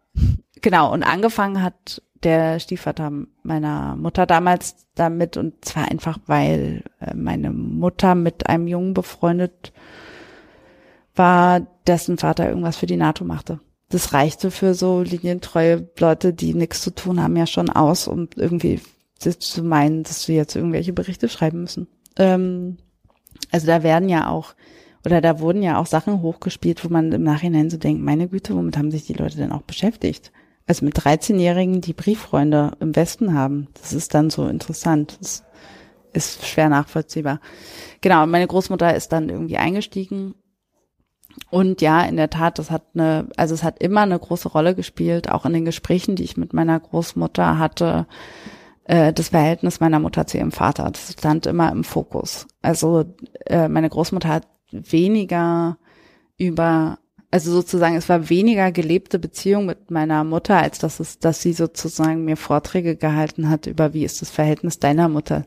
Genau, und angefangen hat der Stiefvater meiner Mutter damals damit und zwar einfach, weil äh, meine Mutter mit einem Jungen befreundet war, dessen Vater irgendwas für die NATO machte das reichte für so linientreue Leute, die nichts zu tun haben, ja schon aus, um irgendwie zu meinen, dass wir jetzt irgendwelche Berichte schreiben müssen. Ähm, also da werden ja auch, oder da wurden ja auch Sachen hochgespielt, wo man im Nachhinein so denkt, meine Güte, womit haben sich die Leute denn auch beschäftigt? Also mit 13-Jährigen, die Brieffreunde im Westen haben, das ist dann so interessant. Das ist schwer nachvollziehbar. Genau, meine Großmutter ist dann irgendwie eingestiegen. Und ja, in der Tat, das hat eine, also es hat immer eine große Rolle gespielt, auch in den Gesprächen, die ich mit meiner Großmutter hatte, äh, das Verhältnis meiner Mutter zu ihrem Vater. Das stand immer im Fokus. Also äh, meine Großmutter hat weniger über, also sozusagen, es war weniger gelebte Beziehung mit meiner Mutter, als dass es, dass sie sozusagen mir Vorträge gehalten hat über wie ist das Verhältnis deiner Mutter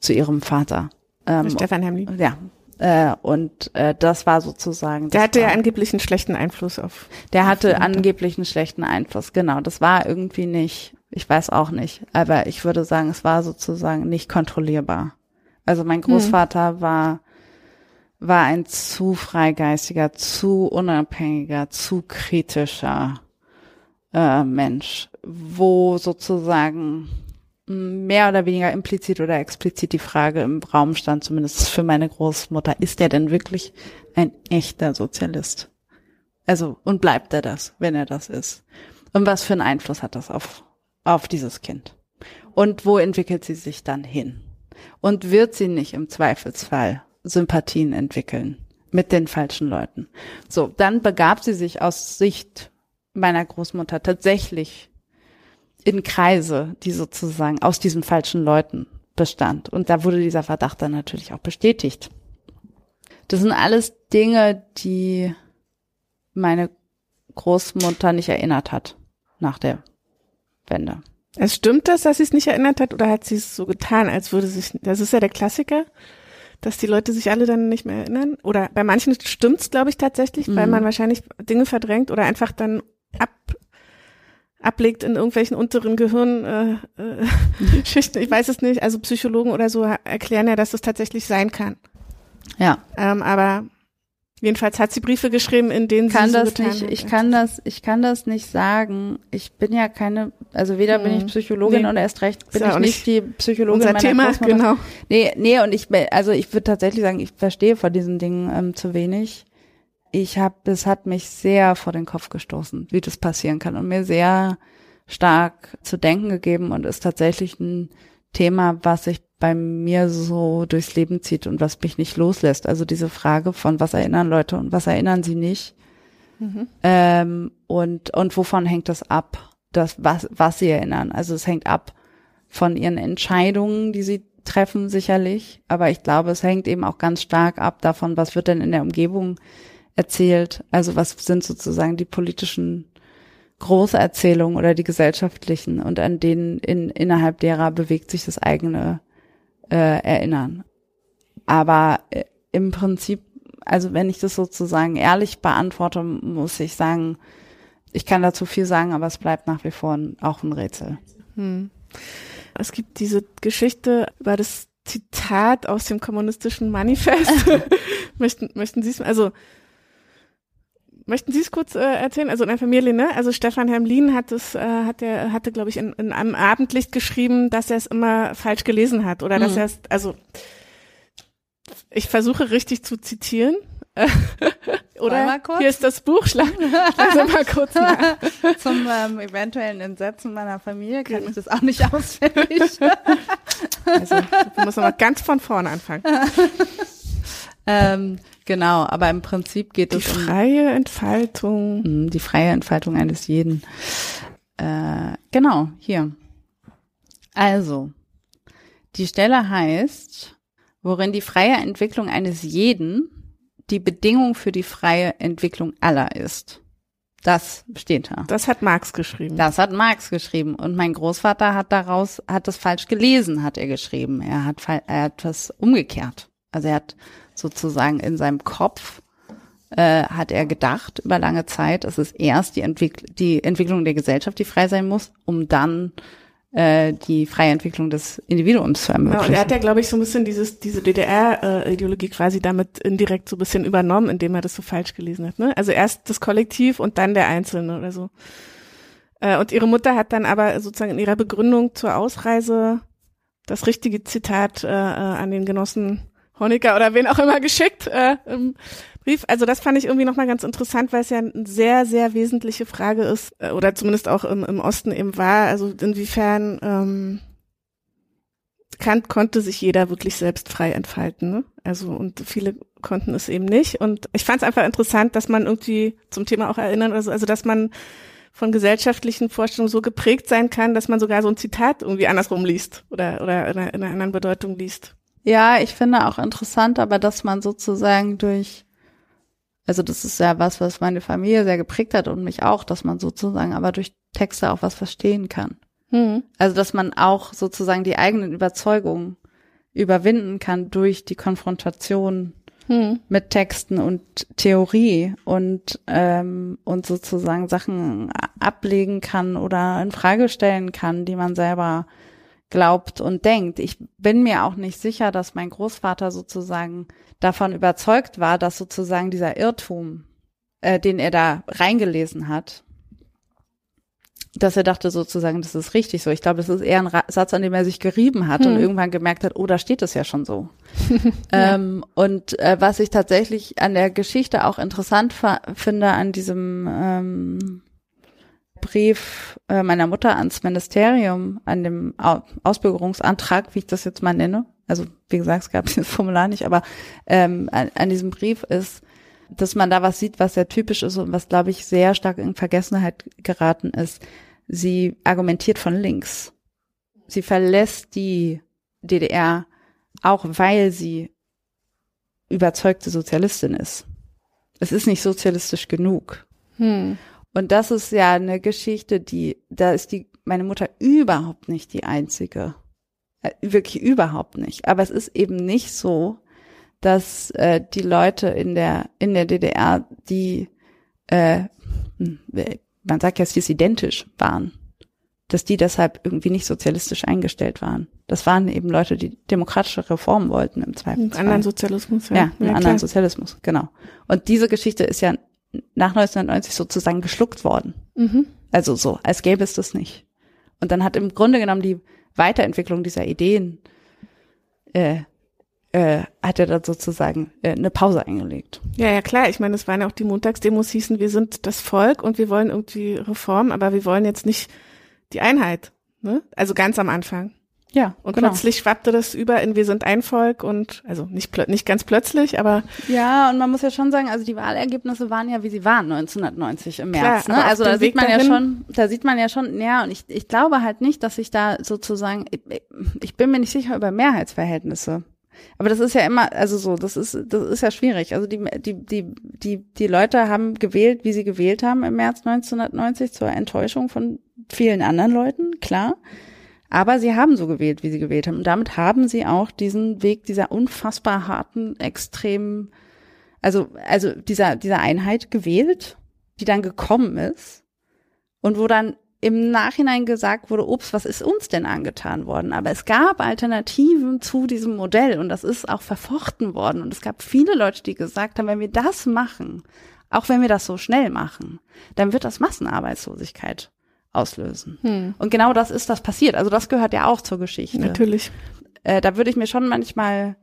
zu ihrem Vater.
Ähm, Stefan Hemli.
Ja. Äh, und äh, das war sozusagen.
Der hatte
war,
ja angeblich einen schlechten Einfluss auf.
Der hatte angeblich einen schlechten Einfluss, genau. Das war irgendwie nicht, ich weiß auch nicht, aber ich würde sagen, es war sozusagen nicht kontrollierbar. Also mein hm. Großvater hm. war war ein zu freigeistiger, zu unabhängiger, zu kritischer äh, Mensch, wo sozusagen mehr oder weniger implizit oder explizit die Frage im Raum stand, zumindest für meine Großmutter, ist er denn wirklich ein echter Sozialist? Also, und bleibt er das, wenn er das ist? Und was für einen Einfluss hat das auf, auf dieses Kind? Und wo entwickelt sie sich dann hin? Und wird sie nicht im Zweifelsfall Sympathien entwickeln mit den falschen Leuten. So, dann begab sie sich aus Sicht meiner Großmutter tatsächlich in Kreise, die sozusagen aus diesen falschen Leuten bestand. Und da wurde dieser Verdacht dann natürlich auch bestätigt. Das sind alles Dinge, die meine Großmutter nicht erinnert hat nach der Wende.
Es stimmt das, dass sie es nicht erinnert hat, oder hat sie es so getan, als würde sich, das ist ja der Klassiker, dass die Leute sich alle dann nicht mehr erinnern. Oder bei manchen stimmt's, glaube ich, tatsächlich, mhm. weil man wahrscheinlich Dinge verdrängt oder einfach dann ab ablegt in irgendwelchen unteren Gehirnschichten. Äh, äh, *laughs* ich weiß es nicht. Also Psychologen oder so erklären ja, dass es tatsächlich sein kann.
Ja.
Ähm, aber Jedenfalls hat sie Briefe geschrieben, in denen
kann
sie
so das nicht, Ich kann das, ich kann das nicht sagen. Ich bin ja keine, also weder hm. bin ich hm. Psychologin nee. und erst recht bin ich nicht die Psychologin
unser meiner Thema, Großmutter. genau.
Nee, nee, und ich, also ich würde tatsächlich sagen, ich verstehe vor diesen Dingen ähm, zu wenig. Ich habe, das hat mich sehr vor den Kopf gestoßen, wie das passieren kann und mir sehr stark zu denken gegeben und ist tatsächlich ein Thema, was ich bei mir so durchs Leben zieht und was mich nicht loslässt. Also diese Frage von, was erinnern Leute und was erinnern sie nicht? Mhm. Ähm, und, und wovon hängt das ab, das, was, was sie erinnern? Also es hängt ab von ihren Entscheidungen, die sie treffen, sicherlich. Aber ich glaube, es hängt eben auch ganz stark ab davon, was wird denn in der Umgebung erzählt? Also was sind sozusagen die politischen Großerzählungen oder die gesellschaftlichen und an denen in, innerhalb derer bewegt sich das eigene äh, erinnern. Aber äh, im Prinzip, also wenn ich das sozusagen ehrlich beantworte, muss ich sagen, ich kann dazu viel sagen, aber es bleibt nach wie vor ein, auch ein Rätsel. Hm.
Es gibt diese Geschichte über das Zitat aus dem kommunistischen Manifest. *laughs* möchten, möchten Sie es, also Möchten Sie es kurz äh, erzählen? Also in der Familie, ne? Also Stefan Hermlin hat es, äh, hat er, hatte, glaube ich, in, in einem Abendlicht geschrieben, dass er es immer falsch gelesen hat oder mhm. dass er es, also ich versuche richtig zu zitieren. *laughs* oder hier ist das Buch, schlag, schlag mal kurz nach. *laughs*
Zum ähm, eventuellen Entsetzen meiner Familie kann ich das auch nicht *laughs* auswendig.
also, wir müssen mal ganz von vorne anfangen.
ähm, Genau, aber im Prinzip geht
die
es
um die freie Entfaltung.
Hm, die freie Entfaltung eines jeden. Äh, genau, hier. Also, die Stelle heißt, worin die freie Entwicklung eines jeden die Bedingung für die freie Entwicklung aller ist. Das steht da.
Das hat Marx geschrieben.
Das hat Marx geschrieben. Und mein Großvater hat daraus, hat das falsch gelesen, hat er geschrieben. Er hat, er hat das umgekehrt. Also er hat sozusagen in seinem Kopf äh, hat er gedacht über lange Zeit, es ist erst die, Entwick die Entwicklung der Gesellschaft, die frei sein muss, um dann äh, die freie Entwicklung des Individuums zu ermöglichen.
Genau, er hat ja, glaube ich, so ein bisschen dieses, diese DDR-Ideologie quasi damit indirekt so ein bisschen übernommen, indem er das so falsch gelesen hat. Ne? Also erst das Kollektiv und dann der Einzelne oder so. Äh, und ihre Mutter hat dann aber sozusagen in ihrer Begründung zur Ausreise das richtige Zitat äh, äh an den Genossen Honecker oder wen auch immer geschickt äh, im Brief. Also das fand ich irgendwie nochmal ganz interessant, weil es ja eine sehr, sehr wesentliche Frage ist, äh, oder zumindest auch im, im Osten eben war, also inwiefern ähm, kann, konnte sich jeder wirklich selbst frei entfalten. Ne? Also und viele konnten es eben nicht. Und ich fand es einfach interessant, dass man irgendwie zum Thema auch erinnern, also, also dass man von gesellschaftlichen Vorstellungen so geprägt sein kann, dass man sogar so ein Zitat irgendwie andersrum liest oder, oder in einer anderen Bedeutung liest.
Ja, ich finde auch interessant, aber dass man sozusagen durch, also das ist ja was, was meine Familie sehr geprägt hat und mich auch, dass man sozusagen aber durch Texte auch was verstehen kann.
Hm.
Also dass man auch sozusagen die eigenen Überzeugungen überwinden kann durch die Konfrontation
Hm.
mit Texten und Theorie und ähm, und sozusagen Sachen ablegen kann oder in Frage stellen kann, die man selber glaubt und denkt. Ich bin mir auch nicht sicher, dass mein Großvater sozusagen davon überzeugt war, dass sozusagen dieser Irrtum, äh, den er da reingelesen hat, dass er dachte sozusagen, das ist richtig so. Ich glaube, das ist eher ein Ra Satz, an dem er sich gerieben hat und
Hm.
irgendwann gemerkt hat, oh, da steht es ja schon so. *laughs* ähm, und äh, was ich tatsächlich an der Geschichte auch interessant finde, an diesem ähm, Brief äh, meiner Mutter ans Ministerium, an dem Au Ausbürgerungsantrag, wie ich das jetzt mal nenne. Also wie gesagt, es gab *laughs* dieses Formular nicht, aber ähm, an, an diesem Brief ist, dass man da was sieht, was sehr typisch ist und was, glaube ich, sehr stark in Vergessenheit geraten ist. Sie argumentiert von links. Sie verlässt die DDR, auch weil sie überzeugte Sozialistin ist. Es ist nicht sozialistisch genug.
Hm.
Und das ist ja eine Geschichte, die, da ist die, meine Mutter überhaupt nicht die einzige. Äh, Wirklich überhaupt nicht. Aber es ist eben nicht so, dass äh, die Leute in der, in der DDR, die, äh, hm, man sagt ja, sie ist identisch waren, dass die deshalb irgendwie nicht sozialistisch eingestellt waren. Das waren eben Leute, die demokratische Reformen wollten im
Einen
Zweifelsfall.
anderen Sozialismus.
Ja, einen anderen
klar.
Sozialismus, genau. Und diese Geschichte ist ja nach 1990 sozusagen geschluckt worden.
Mhm.
Also so, als gäbe es das nicht. Und dann hat im Grunde genommen die Weiterentwicklung dieser Ideen, äh, äh, hat er dann sozusagen äh, eine Pause eingelegt.
Ja, ja, klar. Ich meine, es waren ja auch die Montagsdemos hießen, wir sind das Volk und wir wollen irgendwie Reform, aber wir wollen jetzt nicht die Einheit. Ne? Also ganz am Anfang.
Ja,
Und
genau.
plötzlich schwappte das über in wir sind ein Volk und also nicht plö- nicht ganz plötzlich, aber
Ja, und man muss ja schon sagen, also die Wahlergebnisse waren ja, wie sie waren 1990 im März.
Klar,
ne? Also da
dem
sieht
Weg
man ja
dahin-
schon, da sieht man ja schon, ja, und ich, ich glaube halt nicht, dass ich da sozusagen, ich, ich bin mir nicht sicher über Mehrheitsverhältnisse. Aber das ist ja immer, also so, das ist, das ist ja schwierig. Also die, die, die, die, die Leute haben gewählt, wie sie gewählt haben im März 1990 zur Enttäuschung von vielen anderen Leuten, klar. Aber sie haben so gewählt, wie sie gewählt haben. Und damit haben sie auch diesen Weg dieser unfassbar harten, extremen, also, also dieser, dieser Einheit gewählt, die dann gekommen ist und wo dann im Nachhinein gesagt wurde, ups, was ist uns denn angetan worden? Aber es gab Alternativen zu diesem Modell und das ist auch verfochten worden. Und es gab viele Leute, die gesagt haben, wenn wir das machen, auch wenn wir das so schnell machen, dann wird das Massenarbeitslosigkeit auslösen.
hm,
Und genau das ist das passiert. Also das gehört ja auch zur Geschichte.
natürlich.
Äh, da würde ich mir schon manchmal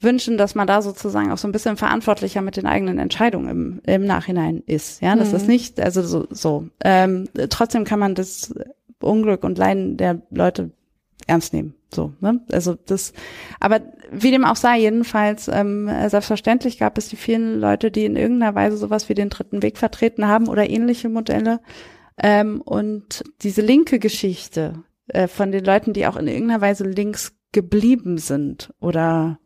wünschen, dass man da sozusagen auch so ein bisschen verantwortlicher mit den eigenen Entscheidungen im, im Nachhinein ist. Ja, dass
Mhm.
das nicht, also so, so. Ähm, trotzdem kann man das Unglück und Leiden der Leute ernst nehmen. So, ne? Also das, aber wie dem auch sei, jedenfalls, ähm, selbstverständlich gab es die vielen Leute, die in irgendeiner Weise sowas wie den dritten Weg vertreten haben oder ähnliche Modelle. Ähm, und diese linke Geschichte äh, von den Leuten, die auch in irgendeiner Weise links geblieben sind oder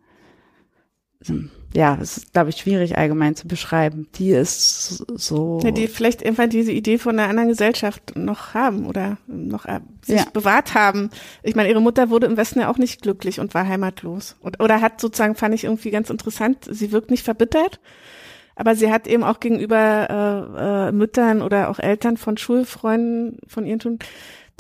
hm, ja, es ist, glaube ich, schwierig allgemein zu beschreiben. Die ist so.
Ja, die vielleicht einfach diese Idee von einer anderen Gesellschaft noch haben oder noch äh, sich
Ja.
bewahrt haben. Ich meine, ihre Mutter wurde im Westen ja auch nicht glücklich und war heimatlos. Und, oder hat sozusagen, fand ich irgendwie ganz interessant, sie wirkt nicht verbittert, aber sie hat eben auch gegenüber äh, äh, Müttern oder auch Eltern von Schulfreunden von ihren Schulen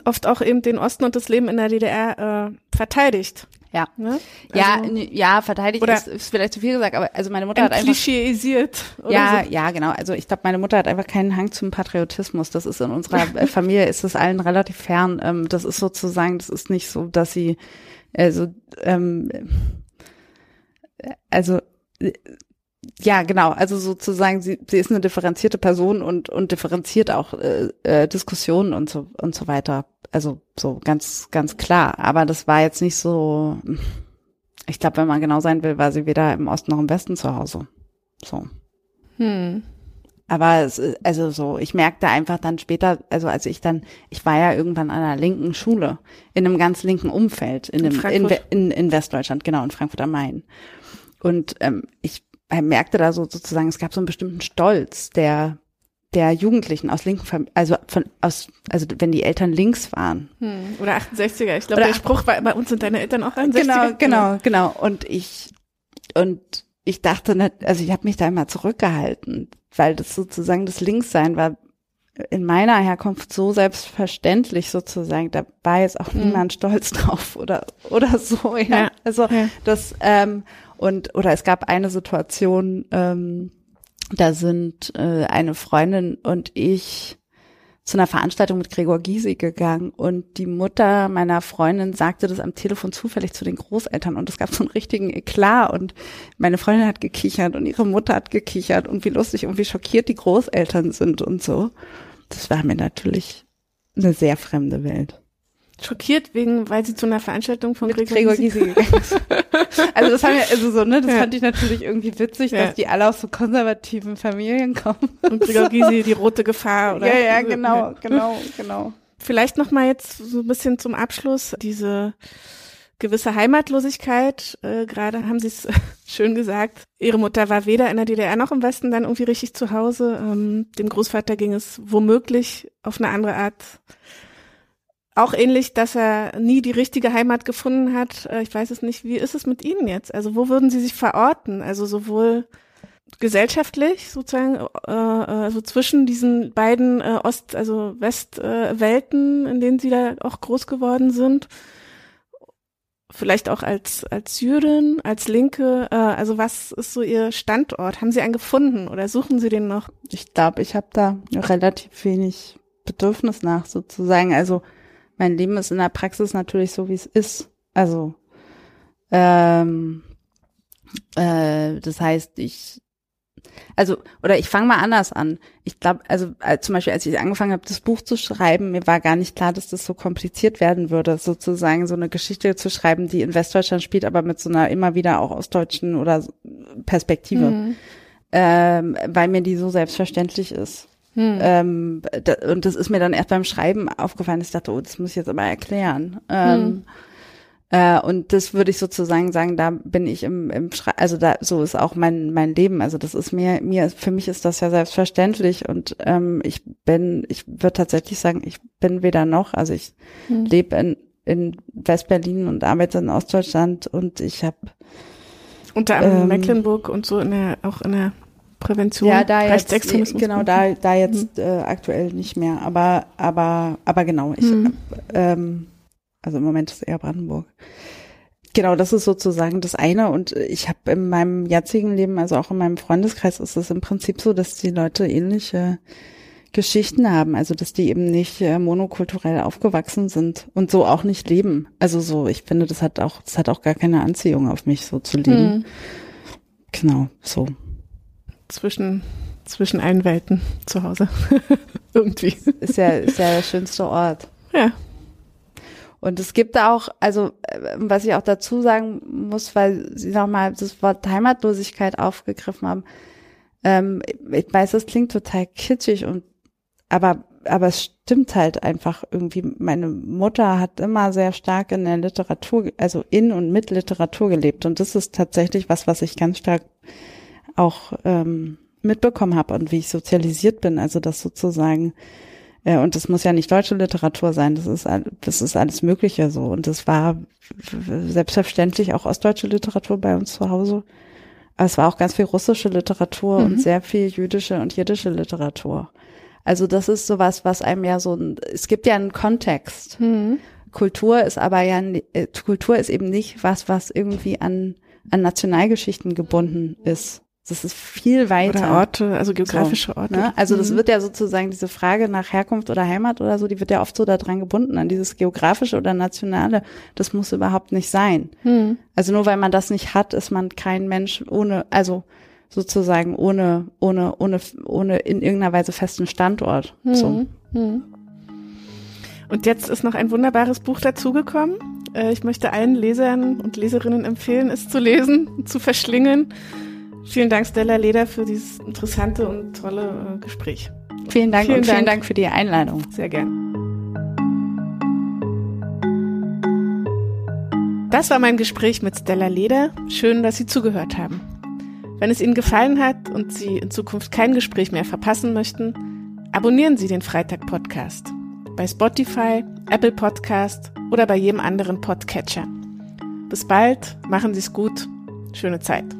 oft auch eben den Osten und das Leben in der DDR äh, verteidigt.
ja.
Ne?
Ja,
Also,
n- ja, verteidigt ist, ist vielleicht zu viel gesagt, aber also meine Mutter hat einfach
oder
Ja,
so.
ja, genau. Also ich glaube, meine Mutter hat einfach keinen Hang zum Patriotismus. Das ist in unserer äh, *laughs* Familie ist das allen relativ fern. Ähm, das ist sozusagen, das ist nicht so, dass sie also ähm, äh, also äh, ja, genau. Also sozusagen, sie, sie ist eine differenzierte Person und und differenziert auch äh, äh, Diskussionen und so und so weiter. Also so ganz ganz klar. Aber das war jetzt nicht so. Ich glaube, wenn man genau sein will, war sie weder im Osten noch im Westen zu Hause. So.
Hm.
Aber es, ist- also so, ich merkte einfach dann später, also als ich dann, ich war ja irgendwann an einer linken Schule, in einem ganz linken Umfeld, in,
In
einem, in, in, in Westdeutschland, genau, in Frankfurt am Main. Und ähm, ich merkte da so sozusagen, es gab so einen bestimmten Stolz der der Jugendlichen aus linken Fam also von aus also wenn die Eltern links waren
Hm. Oder 68er. Ich glaube, der Spruch war, bei uns sind deine Eltern auch 61er.
Genau, genau, genau. Und ich und ich dachte, nicht, also ich habe mich da immer zurückgehalten, weil das sozusagen das Linkssein war in meiner Herkunft so selbstverständlich sozusagen. Da war jetzt auch
Mhm.
niemand stolz drauf oder oder so. Ja,
Ja,
also
ja.
das ähm, und oder es gab eine Situation, ähm, da sind äh, eine Freundin und ich zu einer Veranstaltung mit Gregor Gysi gegangen und die Mutter meiner Freundin sagte das am Telefon zufällig zu den Großeltern und es gab so einen richtigen Eklat und meine Freundin hat gekichert und ihre Mutter hat gekichert und wie lustig und wie schockiert die Großeltern sind und so. Das war mir natürlich eine sehr fremde Welt.
Schockiert wegen, weil sie zu einer Veranstaltung von
Mit
Gregor,
Gregor
Gysi-
gegangen ist. Also das haben wir, also so, ne, das
Ja.
fand ich natürlich irgendwie witzig,
Ja.
dass die alle aus so konservativen Familien kommen.
und Gregor *laughs* Gysi die rote Gefahr oder
ja, ja, genau, genau, genau.
Vielleicht noch mal jetzt so ein bisschen zum Abschluss diese gewisse Heimatlosigkeit. Äh, Gerade haben Sie es *laughs* schön gesagt. Ihre Mutter war weder in der DDR noch im Westen dann irgendwie richtig zu Hause. Ähm, dem Großvater ging es womöglich auf eine andere Art auch ähnlich, dass er nie die richtige Heimat gefunden hat. Äh, ich weiß es nicht. Wie ist es mit Ihnen jetzt? Also wo würden Sie sich verorten? Also sowohl gesellschaftlich sozusagen, äh, äh, also zwischen diesen beiden Ost-, also Westwelten, Welten, in denen Sie da auch groß geworden sind. Vielleicht auch als als Jüdin, als Linke. Also was ist so Ihr Standort? Haben Sie einen gefunden oder suchen Sie den noch?
Ich glaube, ich habe da relativ wenig Bedürfnis nach sozusagen. Also mein Leben ist in der Praxis natürlich so, wie es ist. Also ähm, äh, das heißt, ich also oder ich fange mal anders an. Ich glaube, also äh, zum Beispiel, als ich angefangen habe, das Buch zu schreiben, mir war gar nicht klar, dass das so kompliziert werden würde, sozusagen so eine Geschichte zu schreiben, die in Westdeutschland spielt, aber mit so einer immer wieder auch ostdeutschen oder Perspektive,
Mhm.
ähm, weil mir die so selbstverständlich ist.
Hm.
Ähm, da, und das ist mir dann erst beim Schreiben aufgefallen. Ich dachte, oh, das muss ich jetzt aber erklären. Ähm, äh, und das würde ich sozusagen sagen, da bin ich im, im Schrei also da so ist auch mein mein Leben. Also das ist mir mir für mich ist das ja selbstverständlich und ähm, ich bin ich würde tatsächlich sagen, ich bin weder noch. Also ich
Hm.
lebe in in Westberlin und arbeite in Ostdeutschland und ich habe
Unter anderem
ähm,
Mecklenburg und so in der auch in der Prävention
Ja, da jetzt,
Rechtsextremismus.
genau, da, da jetzt äh, aktuell nicht mehr, aber, aber, aber genau, ich,
Mhm.
ähm, also im Moment ist eher Brandenburg. Genau, das ist sozusagen das eine und ich habe in meinem jetzigen Leben, also auch in meinem Freundeskreis, ist es im Prinzip so, dass die Leute ähnliche Geschichten haben, also dass die eben nicht äh, monokulturell aufgewachsen sind und so auch nicht leben. Also so, ich finde, das hat auch, das hat auch gar keine Anziehung auf mich, so zu leben.
Hm.
Genau, so.
Zwischen zwischen allen Welten zu Hause *laughs* irgendwie.
Ist ja, ist ja der schönste Ort.
Ja.
Und es gibt auch, also äh, was ich auch dazu sagen muss, weil Sie nochmal das Wort Heimatlosigkeit aufgegriffen haben. Ähm, ich weiß, das klingt total kitschig und aber aber es stimmt halt einfach irgendwie. Meine Mutter hat immer sehr stark in der Literatur, also in und mit Literatur gelebt und das ist tatsächlich was, was ich ganz stark auch ähm, mitbekommen habe und wie ich sozialisiert bin. Also das sozusagen äh, und das muss ja nicht deutsche Literatur sein, das ist, das ist alles Mögliche so. Und das war selbstverständlich auch ostdeutsche Literatur bei uns zu Hause. Aber es war auch ganz viel russische Literatur
Mhm.
und sehr viel jüdische und jiddische Literatur. Also das ist sowas, was einem ja so ein, es gibt ja einen Kontext.
Hm.
Kultur ist aber ja, äh, Kultur ist eben nicht was, was irgendwie an, an Nationalgeschichten gebunden ist. Das ist viel weiter.
Oder Orte, also geografische Orte.
Ne? Also das
Mhm.
wird ja sozusagen diese Frage nach Herkunft oder Heimat oder so, die wird ja oft so daran gebunden, an dieses geografische oder nationale. Das muss überhaupt nicht sein.
Hm.
Also nur weil man das nicht hat, ist man kein Mensch ohne, also sozusagen ohne, ohne, ohne, ohne in irgendeiner Weise festen Standort.
Mhm.
So.
Mhm. Und jetzt ist noch ein wunderbares Buch dazugekommen. Äh, Ich möchte allen Lesern und Leserinnen empfehlen, es zu lesen, zu verschlingen. Vielen Dank, Stella Leder, für dieses interessante und tolle äh, Gespräch.
Vielen Dank
Vielen
und vielen
Dank.
Dank für die Einladung.
Sehr gern. Das war mein Gespräch mit Stella Leder. Schön, dass Sie zugehört haben. Wenn es Ihnen gefallen hat und Sie in Zukunft kein Gespräch mehr verpassen möchten, abonnieren Sie den Freitag-Podcast bei Spotify, Apple Podcast oder bei jedem anderen Podcatcher. Bis bald, machen Sie es gut, schöne Zeit.